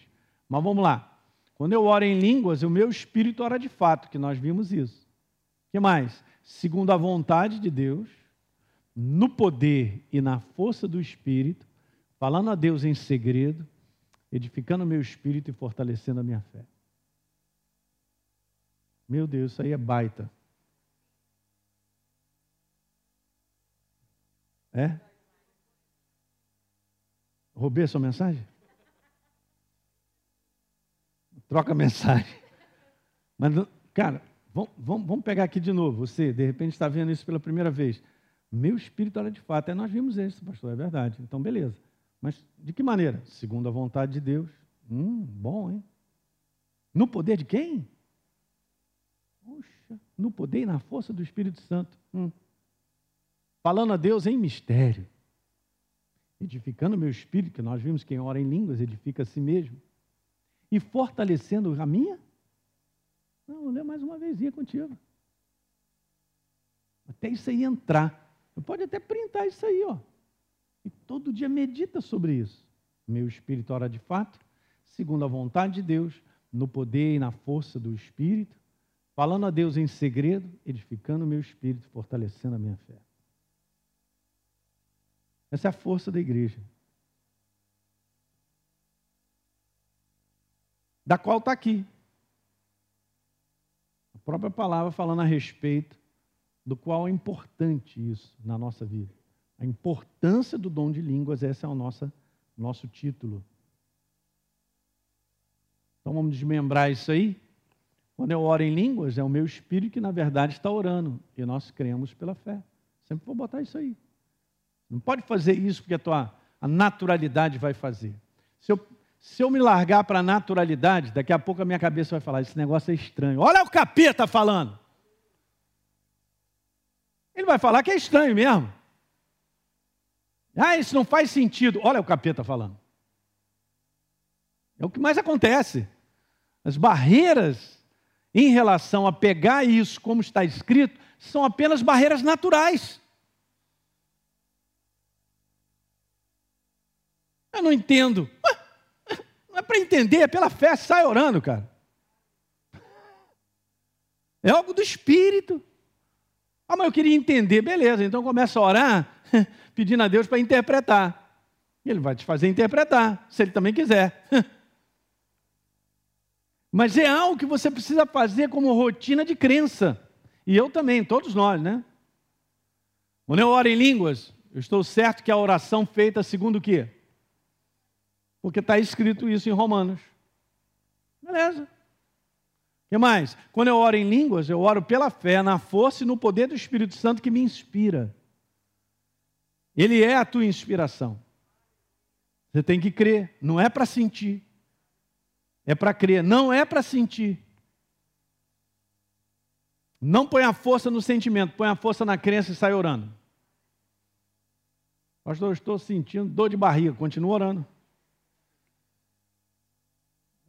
Mas vamos lá. Quando eu oro em línguas, o meu espírito ora de fato, que nós vimos isso. O que mais? Segundo a vontade de Deus, no poder e na força do Espírito, falando a Deus em segredo, edificando o meu espírito e fortalecendo a minha fé. Meu Deus, isso aí é baita. É? Roubei a sua mensagem? Troca a mensagem. Mas, cara, vamos, vamos, pegar aqui de novo. Você, de repente, está vendo isso pela primeira vez. Meu espírito era de fato. É, nós vimos isso, pastor, é verdade. Então, beleza. Mas de que maneira? Segundo a vontade de Deus. Hum, bom, hein? No poder de quem? Puxa, no poder e na força do Espírito Santo. Hum falando a Deus em mistério, edificando meu espírito, que nós vimos quem ora em línguas edifica a si mesmo, e fortalecendo a minha. Não, vou ler mais uma vezinha contigo. Até isso aí entrar. Pode até printar isso aí, ó. E todo dia medita sobre isso. Meu espírito ora de fato, segundo a vontade de Deus, no poder e na força do Espírito, falando a Deus em segredo, edificando o meu espírito, fortalecendo a minha fé. Essa é a força da igreja. Da qual está aqui. A própria palavra falando a respeito do qual é importante isso na nossa vida. A importância do dom de línguas, esse é o nosso, nosso título. Então vamos desmembrar isso aí. Quando eu oro em línguas, é o meu espírito que na verdade está orando. E nós cremos pela fé. Sempre vou botar isso aí. Não pode fazer isso porque a tua a naturalidade vai fazer. Se eu, se eu me largar para a naturalidade, daqui a pouco a minha cabeça vai falar: esse negócio é estranho. Olha o capeta falando. Ele vai falar que é estranho mesmo. Ah, isso não faz sentido. Olha o capeta falando. É o que mais acontece. As barreiras em relação a pegar isso como está escrito são apenas barreiras naturais. Eu não entendo. Não é para entender, é pela fé, sai orando, cara. É algo do espírito. Ah, mas eu queria entender, beleza, então começa a orar, pedindo a Deus para interpretar. Ele vai te fazer interpretar, se ele também quiser. Mas é algo que você precisa fazer como rotina de crença. E eu também, todos nós, né? Quando eu oro em línguas, eu estou certo que a oração feita segundo o quê? Porque está escrito isso em Romanos. Beleza. O que mais? Quando eu oro em línguas, eu oro pela fé, na força e no poder do Espírito Santo que me inspira. Ele é a tua inspiração. Você tem que crer, não é para sentir. É para crer, não é para sentir. Não põe a força no sentimento, põe a força na crença e sai orando. Pastor, eu estou sentindo dor de barriga, continua orando.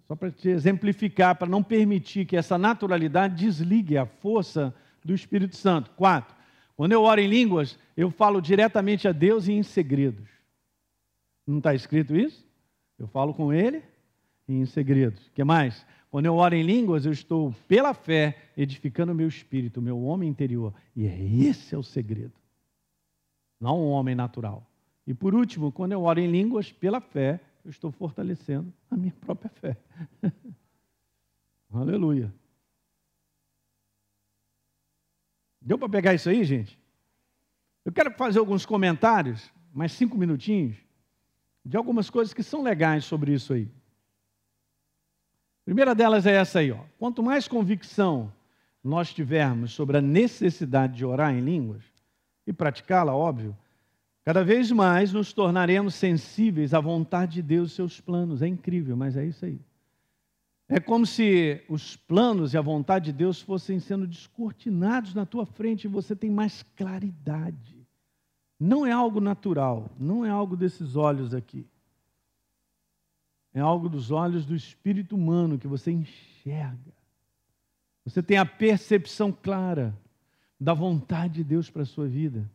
Só para te exemplificar, para não permitir que essa naturalidade desligue a força do Espírito Santo. Quatro, quando eu oro em línguas, eu falo diretamente a Deus e em segredos. Não está escrito isso? Eu falo com Ele em segredos. O que mais? Quando eu oro em línguas, eu estou, pela fé, edificando o meu espírito, o meu homem interior. E é esse é o segredo. Não um homem natural. E por último, quando eu oro em línguas, pela fé, eu estou fortalecendo a minha própria fé. Aleluia. Deu para pegar isso aí, gente? Eu quero fazer alguns comentários, mais cinco minutinhos, de algumas coisas que são legais sobre isso aí primeira delas é essa aí, ó. Quanto mais convicção nós tivermos sobre a necessidade de orar em línguas e praticá-la, óbvio, cada vez mais nos tornaremos sensíveis à vontade de Deus e seus planos. É incrível, mas é isso aí. É como se os planos e a vontade de Deus fossem sendo descortinados na tua frente e você tem mais claridade. Não é algo natural, não é algo desses olhos aqui é algo dos olhos do espírito humano que você enxerga. Você tem a percepção clara da vontade de Deus para a sua vida,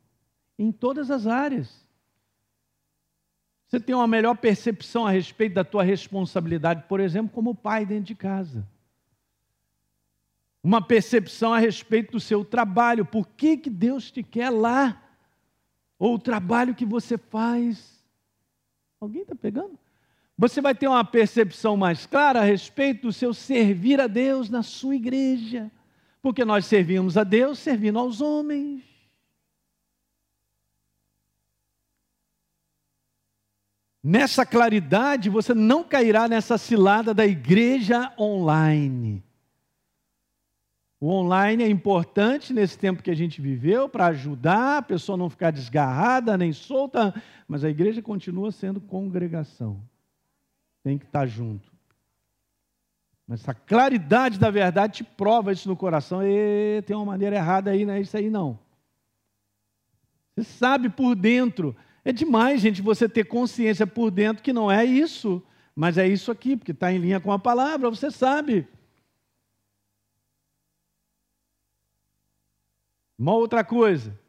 em todas as áreas. Você tem uma melhor percepção a respeito da tua responsabilidade, por exemplo, como pai dentro de casa. Uma percepção a respeito do seu trabalho, por que, que Deus te quer lá? Ou o trabalho que você faz. Alguém está pegando? Você vai ter uma percepção mais clara a respeito do seu servir a Deus na sua igreja. Porque nós servimos a Deus servindo aos homens. Nessa claridade, você não cairá nessa cilada da igreja online. O online é importante nesse tempo que a gente viveu para ajudar a pessoa não ficar desgarrada nem solta, mas a igreja continua sendo congregação tem que estar junto. Mas essa claridade da verdade te prova isso no coração. E tem uma maneira errada aí, não é isso aí não. Você sabe por dentro. É demais, gente, você ter consciência por dentro que não é isso, mas é isso aqui, porque está em linha com a palavra, você sabe. Uma outra coisa.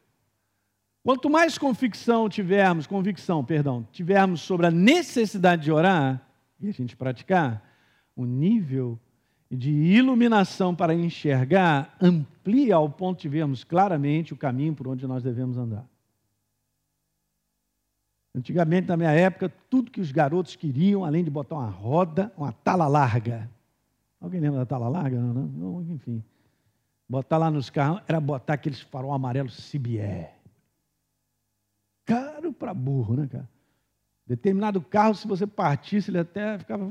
Quanto mais convicção tivermos, convicção, perdão, tivermos sobre a necessidade de orar, e a gente praticar, o nível de iluminação para enxergar amplia ao ponto de vermos claramente o caminho por onde nós devemos andar. Antigamente, na minha época, tudo que os garotos queriam, além de botar uma roda, uma tala larga. Alguém lembra da tala larga? Não, não? Enfim. Botar lá nos carros era botar aqueles farol amarelo Cibié. Caro para burro, né, cara? Determinado carro, se você partisse, ele até ficava.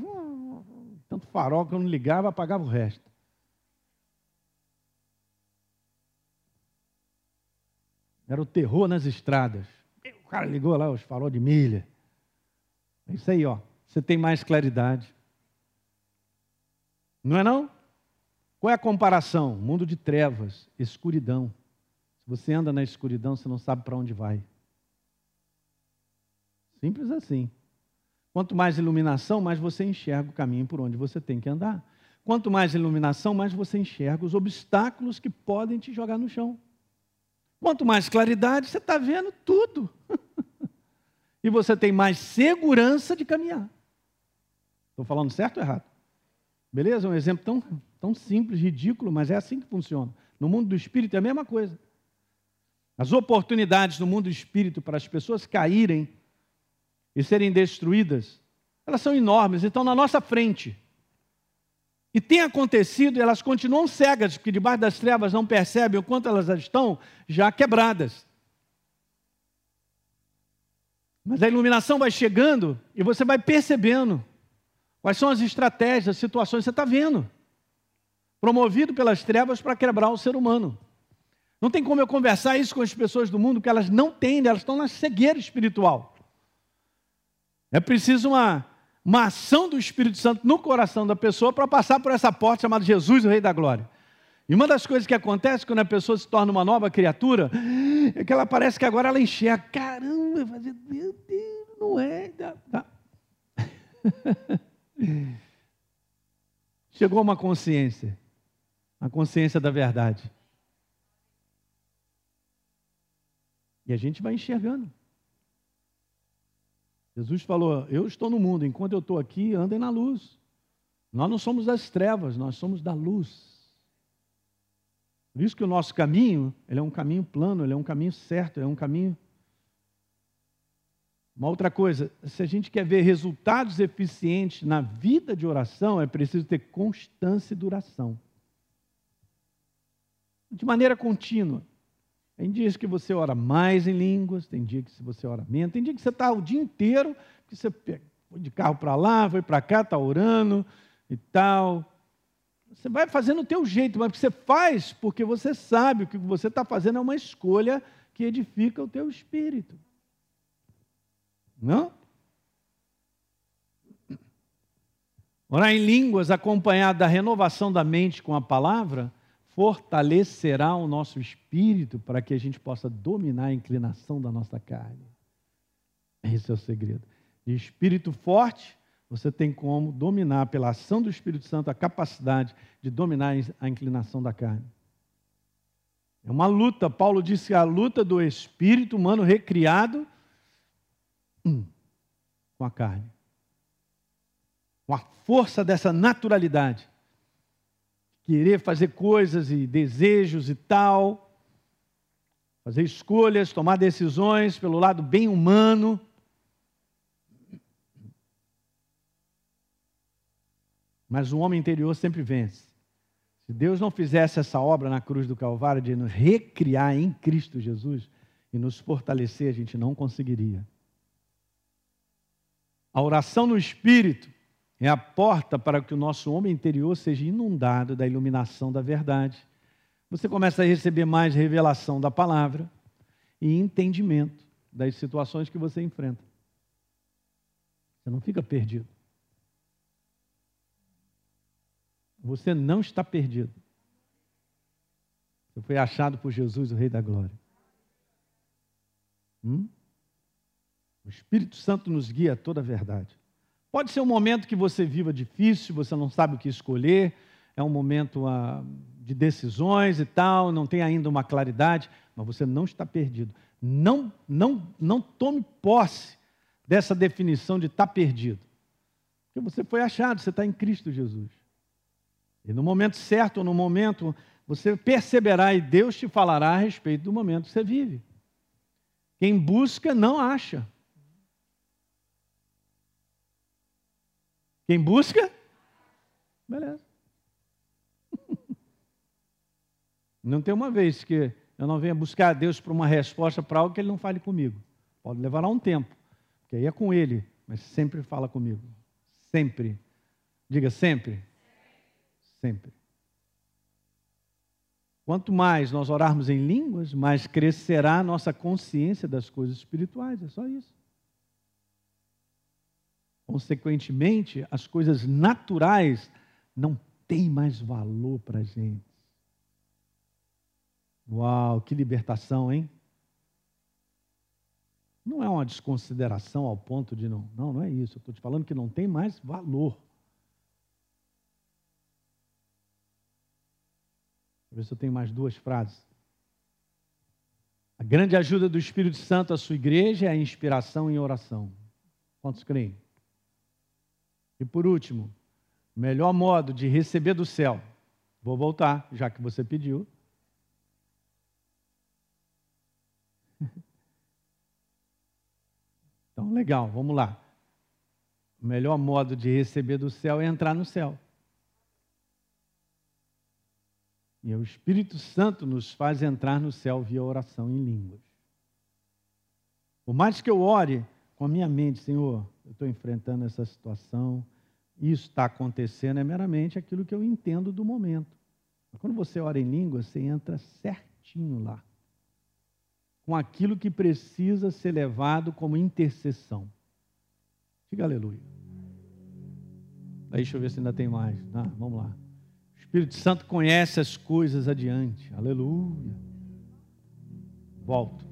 Tanto farol que eu não ligava, apagava o resto. Era o terror nas estradas. Cara ligou lá farol de milha. É isso aí, ó. Você tem mais claridade. Não é não? Qual é a comparação? Mundo de trevas, escuridão. Se você anda na escuridão, você não sabe para onde vai. Simples assim. Quanto mais iluminação, mais você enxerga o caminho por onde você tem que andar. Quanto mais iluminação, mais você enxerga os obstáculos que podem te jogar no chão. Quanto mais claridade, você está vendo tudo. e você tem mais segurança de caminhar. Estou falando certo ou errado? Beleza? Um exemplo tão, tão simples, ridículo, mas é assim que funciona. No mundo do espírito é a mesma coisa. As oportunidades no mundo do espírito para as pessoas caírem e serem destruídas, elas são enormes, estão na nossa frente. E tem acontecido, elas continuam cegas, porque debaixo das trevas não percebem o quanto elas estão já quebradas. Mas a iluminação vai chegando e você vai percebendo quais são as estratégias, as situações, você está vendo. Promovido pelas trevas para quebrar o ser humano. Não tem como eu conversar isso com as pessoas do mundo, que elas não têm, elas estão na cegueira espiritual. É preciso uma, uma ação do Espírito Santo no coração da pessoa para passar por essa porta chamada Jesus, o Rei da Glória. E uma das coisas que acontece quando a pessoa se torna uma nova criatura é que ela parece que agora ela enxerga. Caramba, meu Deus, não é. Tá, tá. Chegou uma consciência, a consciência da verdade. E a gente vai enxergando. Jesus falou: Eu estou no mundo, enquanto eu estou aqui, andem na luz. Nós não somos das trevas, nós somos da luz. Por isso que o nosso caminho, ele é um caminho plano, ele é um caminho certo, é um caminho. Uma outra coisa, se a gente quer ver resultados eficientes na vida de oração, é preciso ter constância e duração. De maneira contínua. Tem dias que você ora mais em línguas, tem dia que você ora menos, tem dia que você está o dia inteiro, que você foi de carro para lá, foi para cá, está orando e tal. Você vai fazendo o teu jeito, mas você faz porque você sabe que o que você está fazendo é uma escolha que edifica o teu espírito. Não? Orar em línguas acompanhado da renovação da mente com a palavra fortalecerá o nosso espírito para que a gente possa dominar a inclinação da nossa carne. Esse é o segredo. De espírito forte, você tem como dominar, pela ação do Espírito Santo, a capacidade de dominar a inclinação da carne. É uma luta. Paulo disse que a luta do espírito humano recriado hum, com a carne. Com a força dessa naturalidade querer fazer coisas e desejos e tal, fazer escolhas, tomar decisões pelo lado bem humano. Mas o homem interior sempre vence. Se Deus não fizesse essa obra na cruz do Calvário de nos recriar em Cristo Jesus e nos fortalecer, a gente não conseguiria. A oração no Espírito é a porta para que o nosso homem interior seja inundado da iluminação da verdade. Você começa a receber mais revelação da palavra e entendimento das situações que você enfrenta. Você não fica perdido. Você não está perdido. Você foi achado por Jesus, o Rei da Glória. Hum? O Espírito Santo nos guia a toda a verdade. Pode ser um momento que você viva difícil, você não sabe o que escolher, é um momento ah, de decisões e tal, não tem ainda uma claridade, mas você não está perdido. Não, não, não tome posse dessa definição de estar tá perdido. Porque você foi achado, você está em Cristo Jesus. E no momento certo, no momento, você perceberá e Deus te falará a respeito do momento que você vive. Quem busca, não acha. Quem busca, beleza. Não tem uma vez que eu não venha buscar a Deus para uma resposta para algo que Ele não fale comigo. Pode levar um tempo, porque aí é com Ele, mas sempre fala comigo. Sempre. Diga sempre. Sempre. Quanto mais nós orarmos em línguas, mais crescerá a nossa consciência das coisas espirituais. É só isso. Consequentemente, as coisas naturais não têm mais valor para a gente. Uau, que libertação, hein? Não é uma desconsideração ao ponto de não. Não, não é isso. Eu estou te falando que não tem mais valor. Deixa eu ver se eu tenho mais duas frases. A grande ajuda do Espírito Santo à sua igreja é a inspiração em oração. Quantos creem? E por último, melhor modo de receber do céu. Vou voltar, já que você pediu. Então, legal, vamos lá. O melhor modo de receber do céu é entrar no céu. E o Espírito Santo nos faz entrar no céu via oração em línguas. Por mais que eu ore com a minha mente, Senhor, eu estou enfrentando essa situação, isso está acontecendo, é meramente aquilo que eu entendo do momento. Mas quando você ora em línguas, você entra certinho lá com aquilo que precisa ser levado como intercessão. Diga aleluia. Deixa eu ver se ainda tem mais. Ah, vamos lá. O Espírito Santo conhece as coisas adiante. Aleluia. Volto.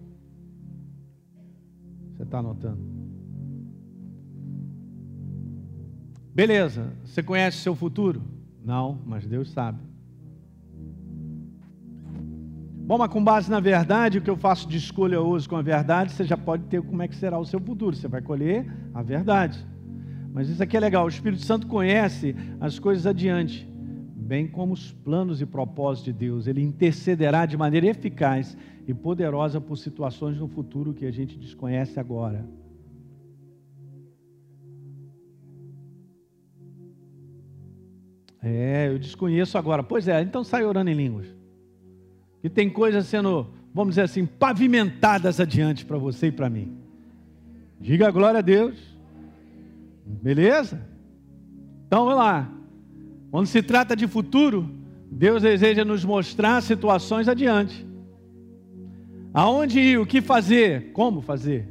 Você está anotando? Beleza. Você conhece o seu futuro? Não, mas Deus sabe. Bom, mas com base na verdade, o que eu faço de escolha hoje com a verdade, você já pode ter como é que será o seu futuro. Você vai colher a verdade. Mas isso aqui é legal. O Espírito Santo conhece as coisas adiante, bem como os planos e propósitos de Deus. Ele intercederá de maneira eficaz e poderosa por situações no futuro que a gente desconhece agora. É, eu desconheço agora. Pois é, então sai orando em línguas. E tem coisas sendo, vamos dizer assim, pavimentadas adiante para você e para mim. Diga a glória a Deus. Beleza? Então vamos lá. Quando se trata de futuro, Deus deseja nos mostrar situações adiante. Aonde ir, o que fazer, como fazer.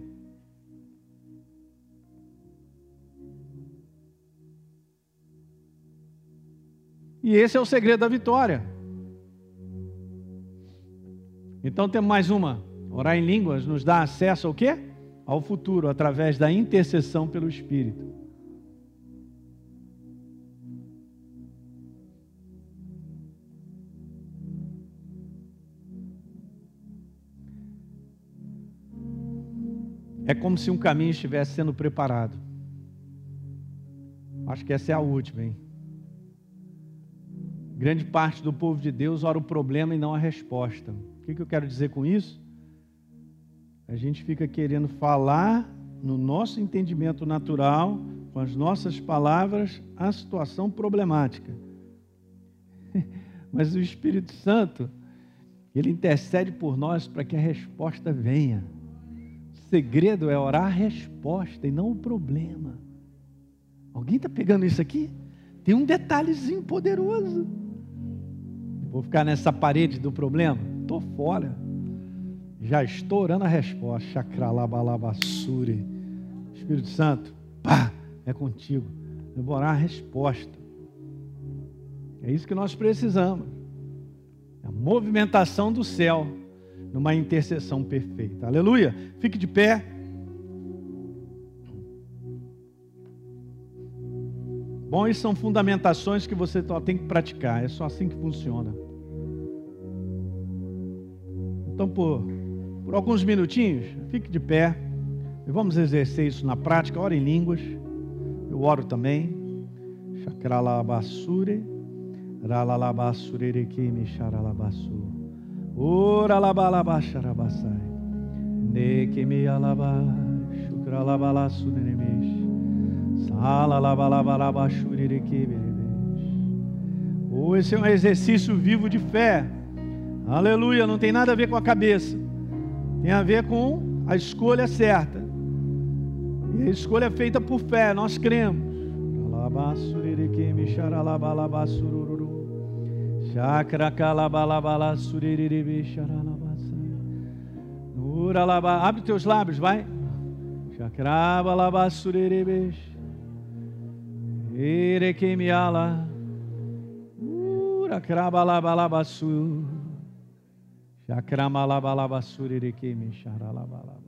E esse é o segredo da vitória. Então temos mais uma. Orar em línguas nos dá acesso ao quê? Ao futuro, através da intercessão pelo Espírito. É como se um caminho estivesse sendo preparado. Acho que essa é a última, hein? Grande parte do povo de Deus ora o problema e não a resposta. O que, que eu quero dizer com isso? A gente fica querendo falar no nosso entendimento natural, com as nossas palavras, a situação problemática. Mas o Espírito Santo, ele intercede por nós para que a resposta venha. O segredo é orar a resposta e não o problema. Alguém está pegando isso aqui? Tem um detalhezinho poderoso. Vou ficar nessa parede do problema? estou fora. Já estou orando a resposta. Chacralabalabassure. Espírito Santo, pá, é contigo. Eu vou orar a resposta. É isso que nós precisamos. É a movimentação do céu numa intercessão perfeita. Aleluia. Fique de pé. Isso são fundamentações que você tem que praticar. É só assim que funciona. Então, por, por alguns minutinhos, fique de pé e vamos exercer isso na prática. Ore em línguas, eu oro também. Chakralabasure. Ralalabasure kimi charalabasu. Ora labalabacharabasai. Ne kimi alaba. Oh, esse é um exercício vivo de fé. Aleluia, não tem nada a ver com a cabeça. Tem a ver com a escolha certa. E a escolha é feita por fé, nós cremos. Abre teus lábios, vai. Chakrabalabasurirebesh. Erekemiala. Urakrabalabalabasu. Chakramalabalabasurikemi charalabalaba.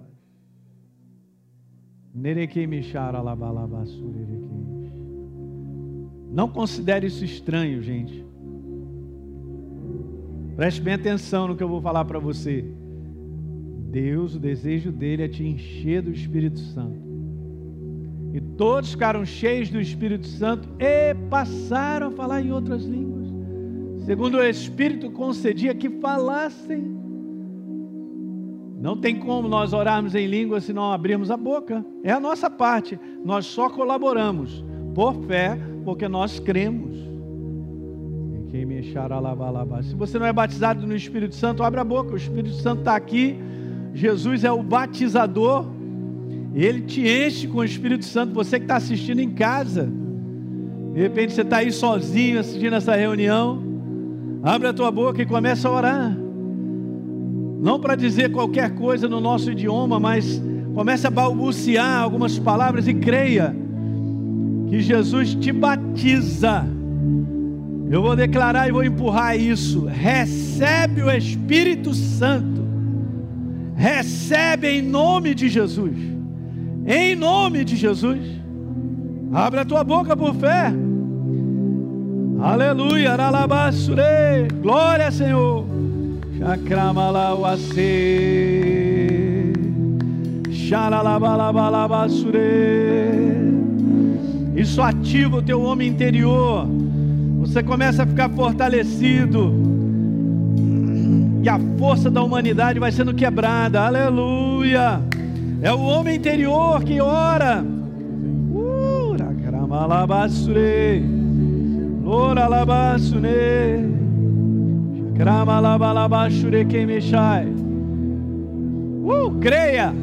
Não considere isso estranho, gente. Preste bem atenção no que eu vou falar para você. Deus, o desejo dele é te encher do Espírito Santo. E todos ficaram cheios do Espírito Santo e passaram a falar em outras línguas. Segundo o Espírito concedia que falassem. Não tem como nós orarmos em língua se não abrirmos a boca. É a nossa parte. Nós só colaboramos por fé, porque nós cremos. Se você não é batizado no Espírito Santo, abre a boca. O Espírito Santo está aqui. Jesus é o batizador. Ele te enche com o Espírito Santo. Você que está assistindo em casa. De repente você está aí sozinho assistindo essa reunião. Abre a tua boca e começa a orar não para dizer qualquer coisa no nosso idioma, mas comece a balbuciar algumas palavras e creia que Jesus te batiza. Eu vou declarar e vou empurrar isso. Recebe o Espírito Santo. Recebe em nome de Jesus. Em nome de Jesus. Abre a tua boca por fé. Aleluia. Glória, Senhor. Chakramalawase Xaralabalabalabassure Isso ativa o teu homem interior. Você começa a ficar fortalecido. E a força da humanidade vai sendo quebrada. Aleluia. É o homem interior que ora. Ura Kramalabasure. Lora Labassure. Uh, creia.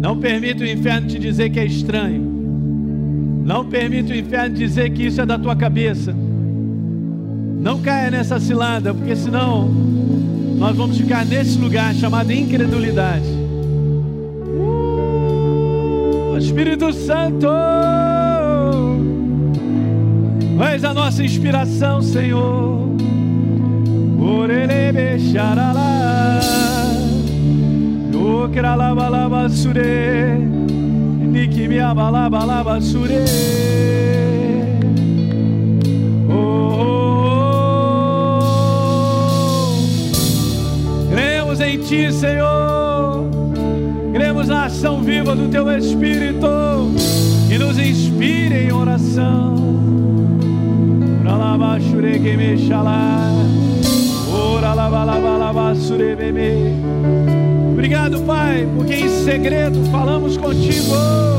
Não permita o inferno te dizer que é estranho. Não permita o inferno dizer que isso é da tua cabeça. Não caia nessa cilada, porque senão nós vamos ficar nesse lugar chamado incredulidade. Uh, Espírito Santo. És a nossa inspiração, Senhor. Orelebe xaralá. Okralabalabasure. Nikimiabalabalabasure. Oh, Ti, Senhor. Cremos na ação viva do Teu Espírito. Que nos inspire em oração. Obrigado, Pai, porque em segredo falamos contigo. Uh!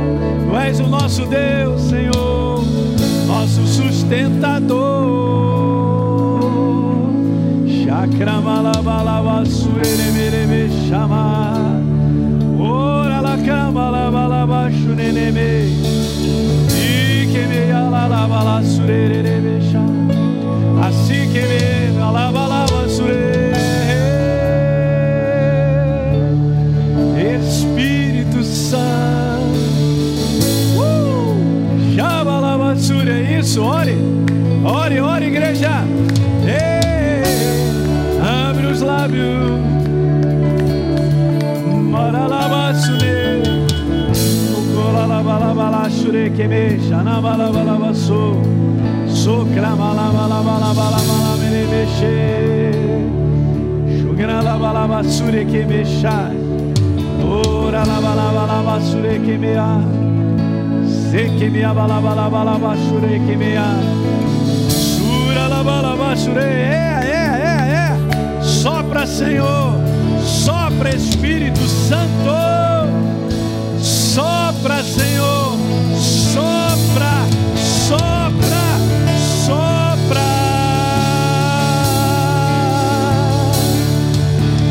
tu és o nosso Deus, Senhor, nosso sustentador. Chakramalabalaba Ukolalabalabalaxure queme. Xanabalabalabaço. Socramalabalabalabalabalabalamerebexe. Xugralabalabatsure queme. Ora labalabalabasure quemea. Sekemia balabalabalabasure quemea. Sura labalabasure. É, é, é, é. Sopra, Senhor. Sopra, Espírito Santo. Sopra, Senhor. Sopra, sopra,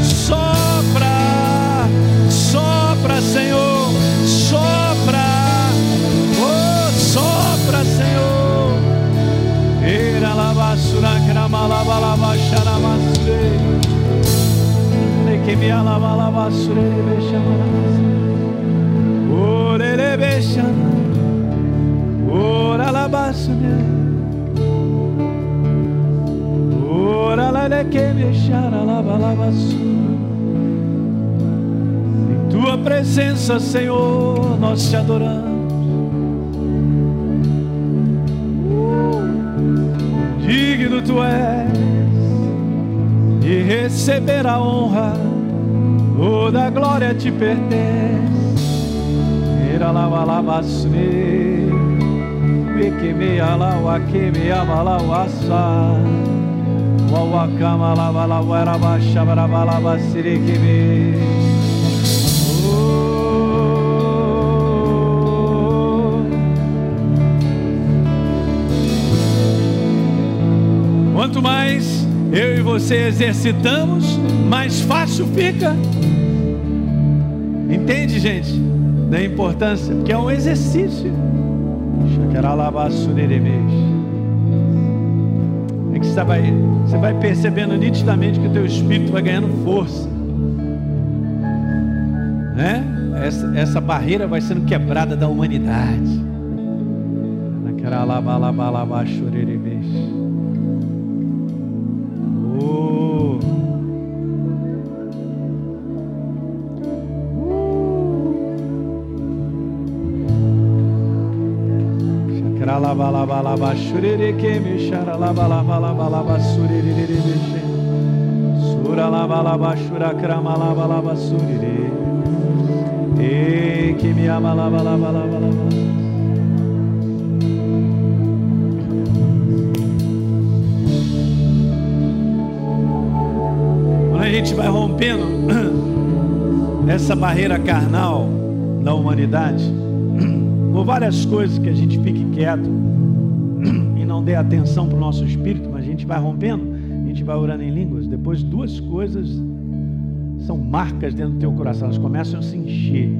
sopra. Sopra, Senhor. Sopra. Oh, sopra, Senhor. Era lavassura, cramalava, lava, xaramassure. Lekemia, lava, lavassure, bexamalavassure. Orele, bexama. Em tua presença, Senhor, nós te adoramos. digno tu és de receber a honra, toda a glória te pertence. Era lava lava sune, pequeme ala wa queme amala wa sa, wa wa kama lava lava era baixa brava lava sire queme. Quanto mais eu e você exercitamos, mais fácil fica. Entende, gente? Da importância, porque é um exercício. É que você vai, você vai percebendo nitidamente que o teu espírito vai ganhando força. Né? Essa, essa barreira vai sendo quebrada da humanidade. Naquela lava lava lava shurere ke me shara lava lava lava lava surere re re she. Sura lava lava shura krama lava lava surere. E que me ama lava lava lava lava. Quando a gente vai rompendo essa barreira carnal da humanidade, por várias coisas que a gente fique quieto dê atenção para o nosso espírito, mas a gente vai rompendo, a gente vai orando em línguas. Depois, duas coisas são marcas dentro do teu coração, elas começam a se encher: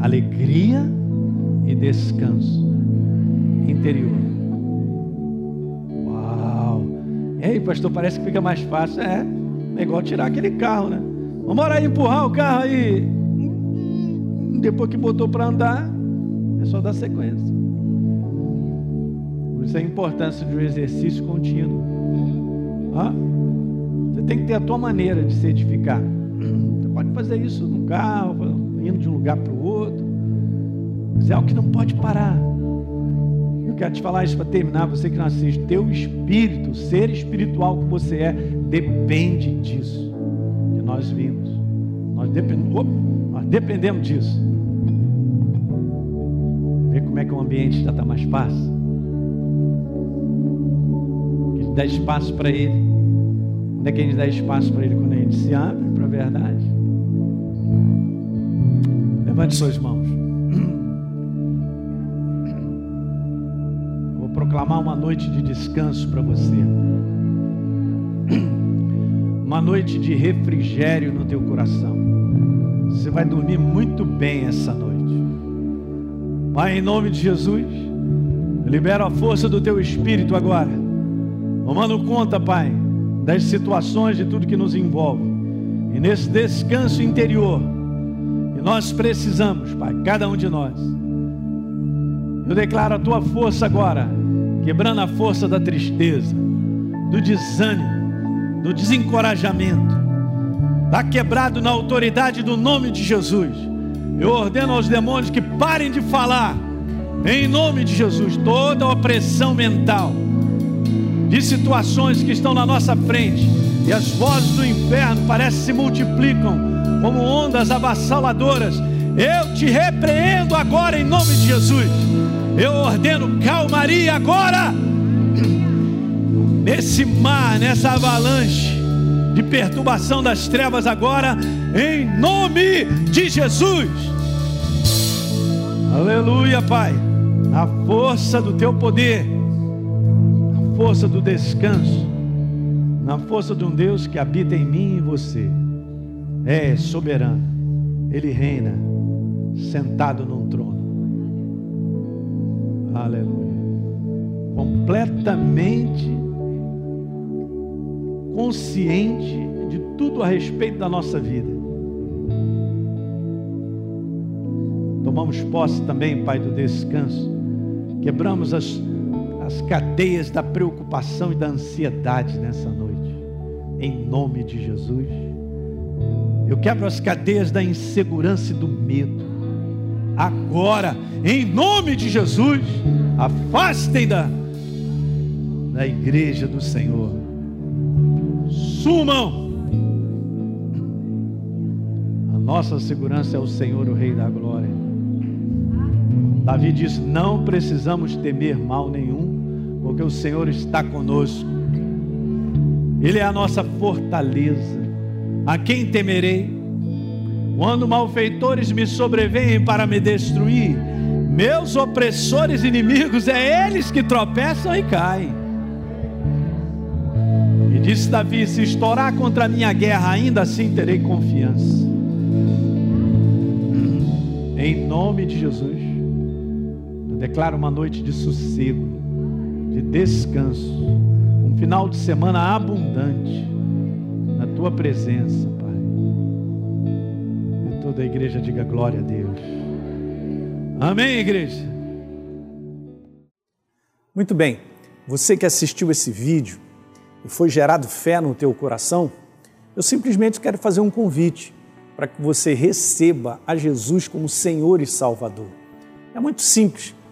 alegria e descanso interior. Uau! E aí, pastor, parece que fica mais fácil. É, é igual tirar aquele carro, né? Vamos aí empurrar o carro aí. Depois que botou para andar, é só dar sequência. Isso a importância de um exercício contínuo. Ah, você tem que ter a tua maneira de se edificar. Você pode fazer isso no carro, indo de um lugar para o outro. Mas é algo que não pode parar. Eu quero te falar isso para terminar, você que não assiste. Teu espírito, o ser espiritual que você é, depende disso. Que nós vimos. Nós, depend... Opa, nós dependemos disso. Vê como é que o ambiente já está mais fácil. Dá espaço para ele. Onde é que a gente dá espaço para ele quando a gente se abre para a verdade? Levante suas mãos. Vou proclamar uma noite de descanso para você. Uma noite de refrigério no teu coração. Você vai dormir muito bem essa noite. Pai, em nome de Jesus, libera a força do teu espírito agora. Tomando conta, Pai, das situações de tudo que nos envolve. E nesse descanso interior, que nós precisamos, Pai, cada um de nós. Eu declaro a tua força agora quebrando a força da tristeza, do desânimo, do desencorajamento. Está quebrado na autoridade do nome de Jesus. Eu ordeno aos demônios que parem de falar, em nome de Jesus, toda opressão mental, de situações que estão na nossa frente, e as vozes do inferno parecem se multiplicam como ondas avassaladoras. Eu te repreendo agora em nome de Jesus. Eu ordeno calmaria agora. Nesse mar, nessa avalanche de perturbação das trevas agora, em nome de Jesus. Aleluia, Pai. A força do teu poder, força do descanso, na força de um Deus que habita em mim e em você. É soberano. Ele reina sentado num trono. Aleluia. Completamente consciente de tudo a respeito da nossa vida. Tomamos posse também, Pai, do descanso. Quebramos as, as cadeias da preocupação e da ansiedade nessa noite. Em nome de Jesus. Eu quebro as cadeias da insegurança e do medo. Agora, em nome de Jesus, afastem da, da igreja do Senhor. Sumam. A nossa segurança é o Senhor, o Rei da Glória. Davi diz: Não precisamos temer mal nenhum, porque o Senhor está conosco. Ele é a nossa fortaleza. A quem temerei? Quando malfeitores me sobrevêm para me destruir, meus opressores inimigos, é eles que tropeçam e caem. E disse Davi: Se estourar contra a minha guerra, ainda assim terei confiança. Em nome de Jesus, eu declaro uma noite de sossego, de descanso, um final de semana abundante na tua presença, Pai. E toda a igreja diga glória a Deus. Amém, igreja. Muito bem. Você que assistiu esse vídeo e foi gerado fé no teu coração, eu simplesmente quero fazer um convite para que você receba a Jesus como Senhor e Salvador. É muito simples,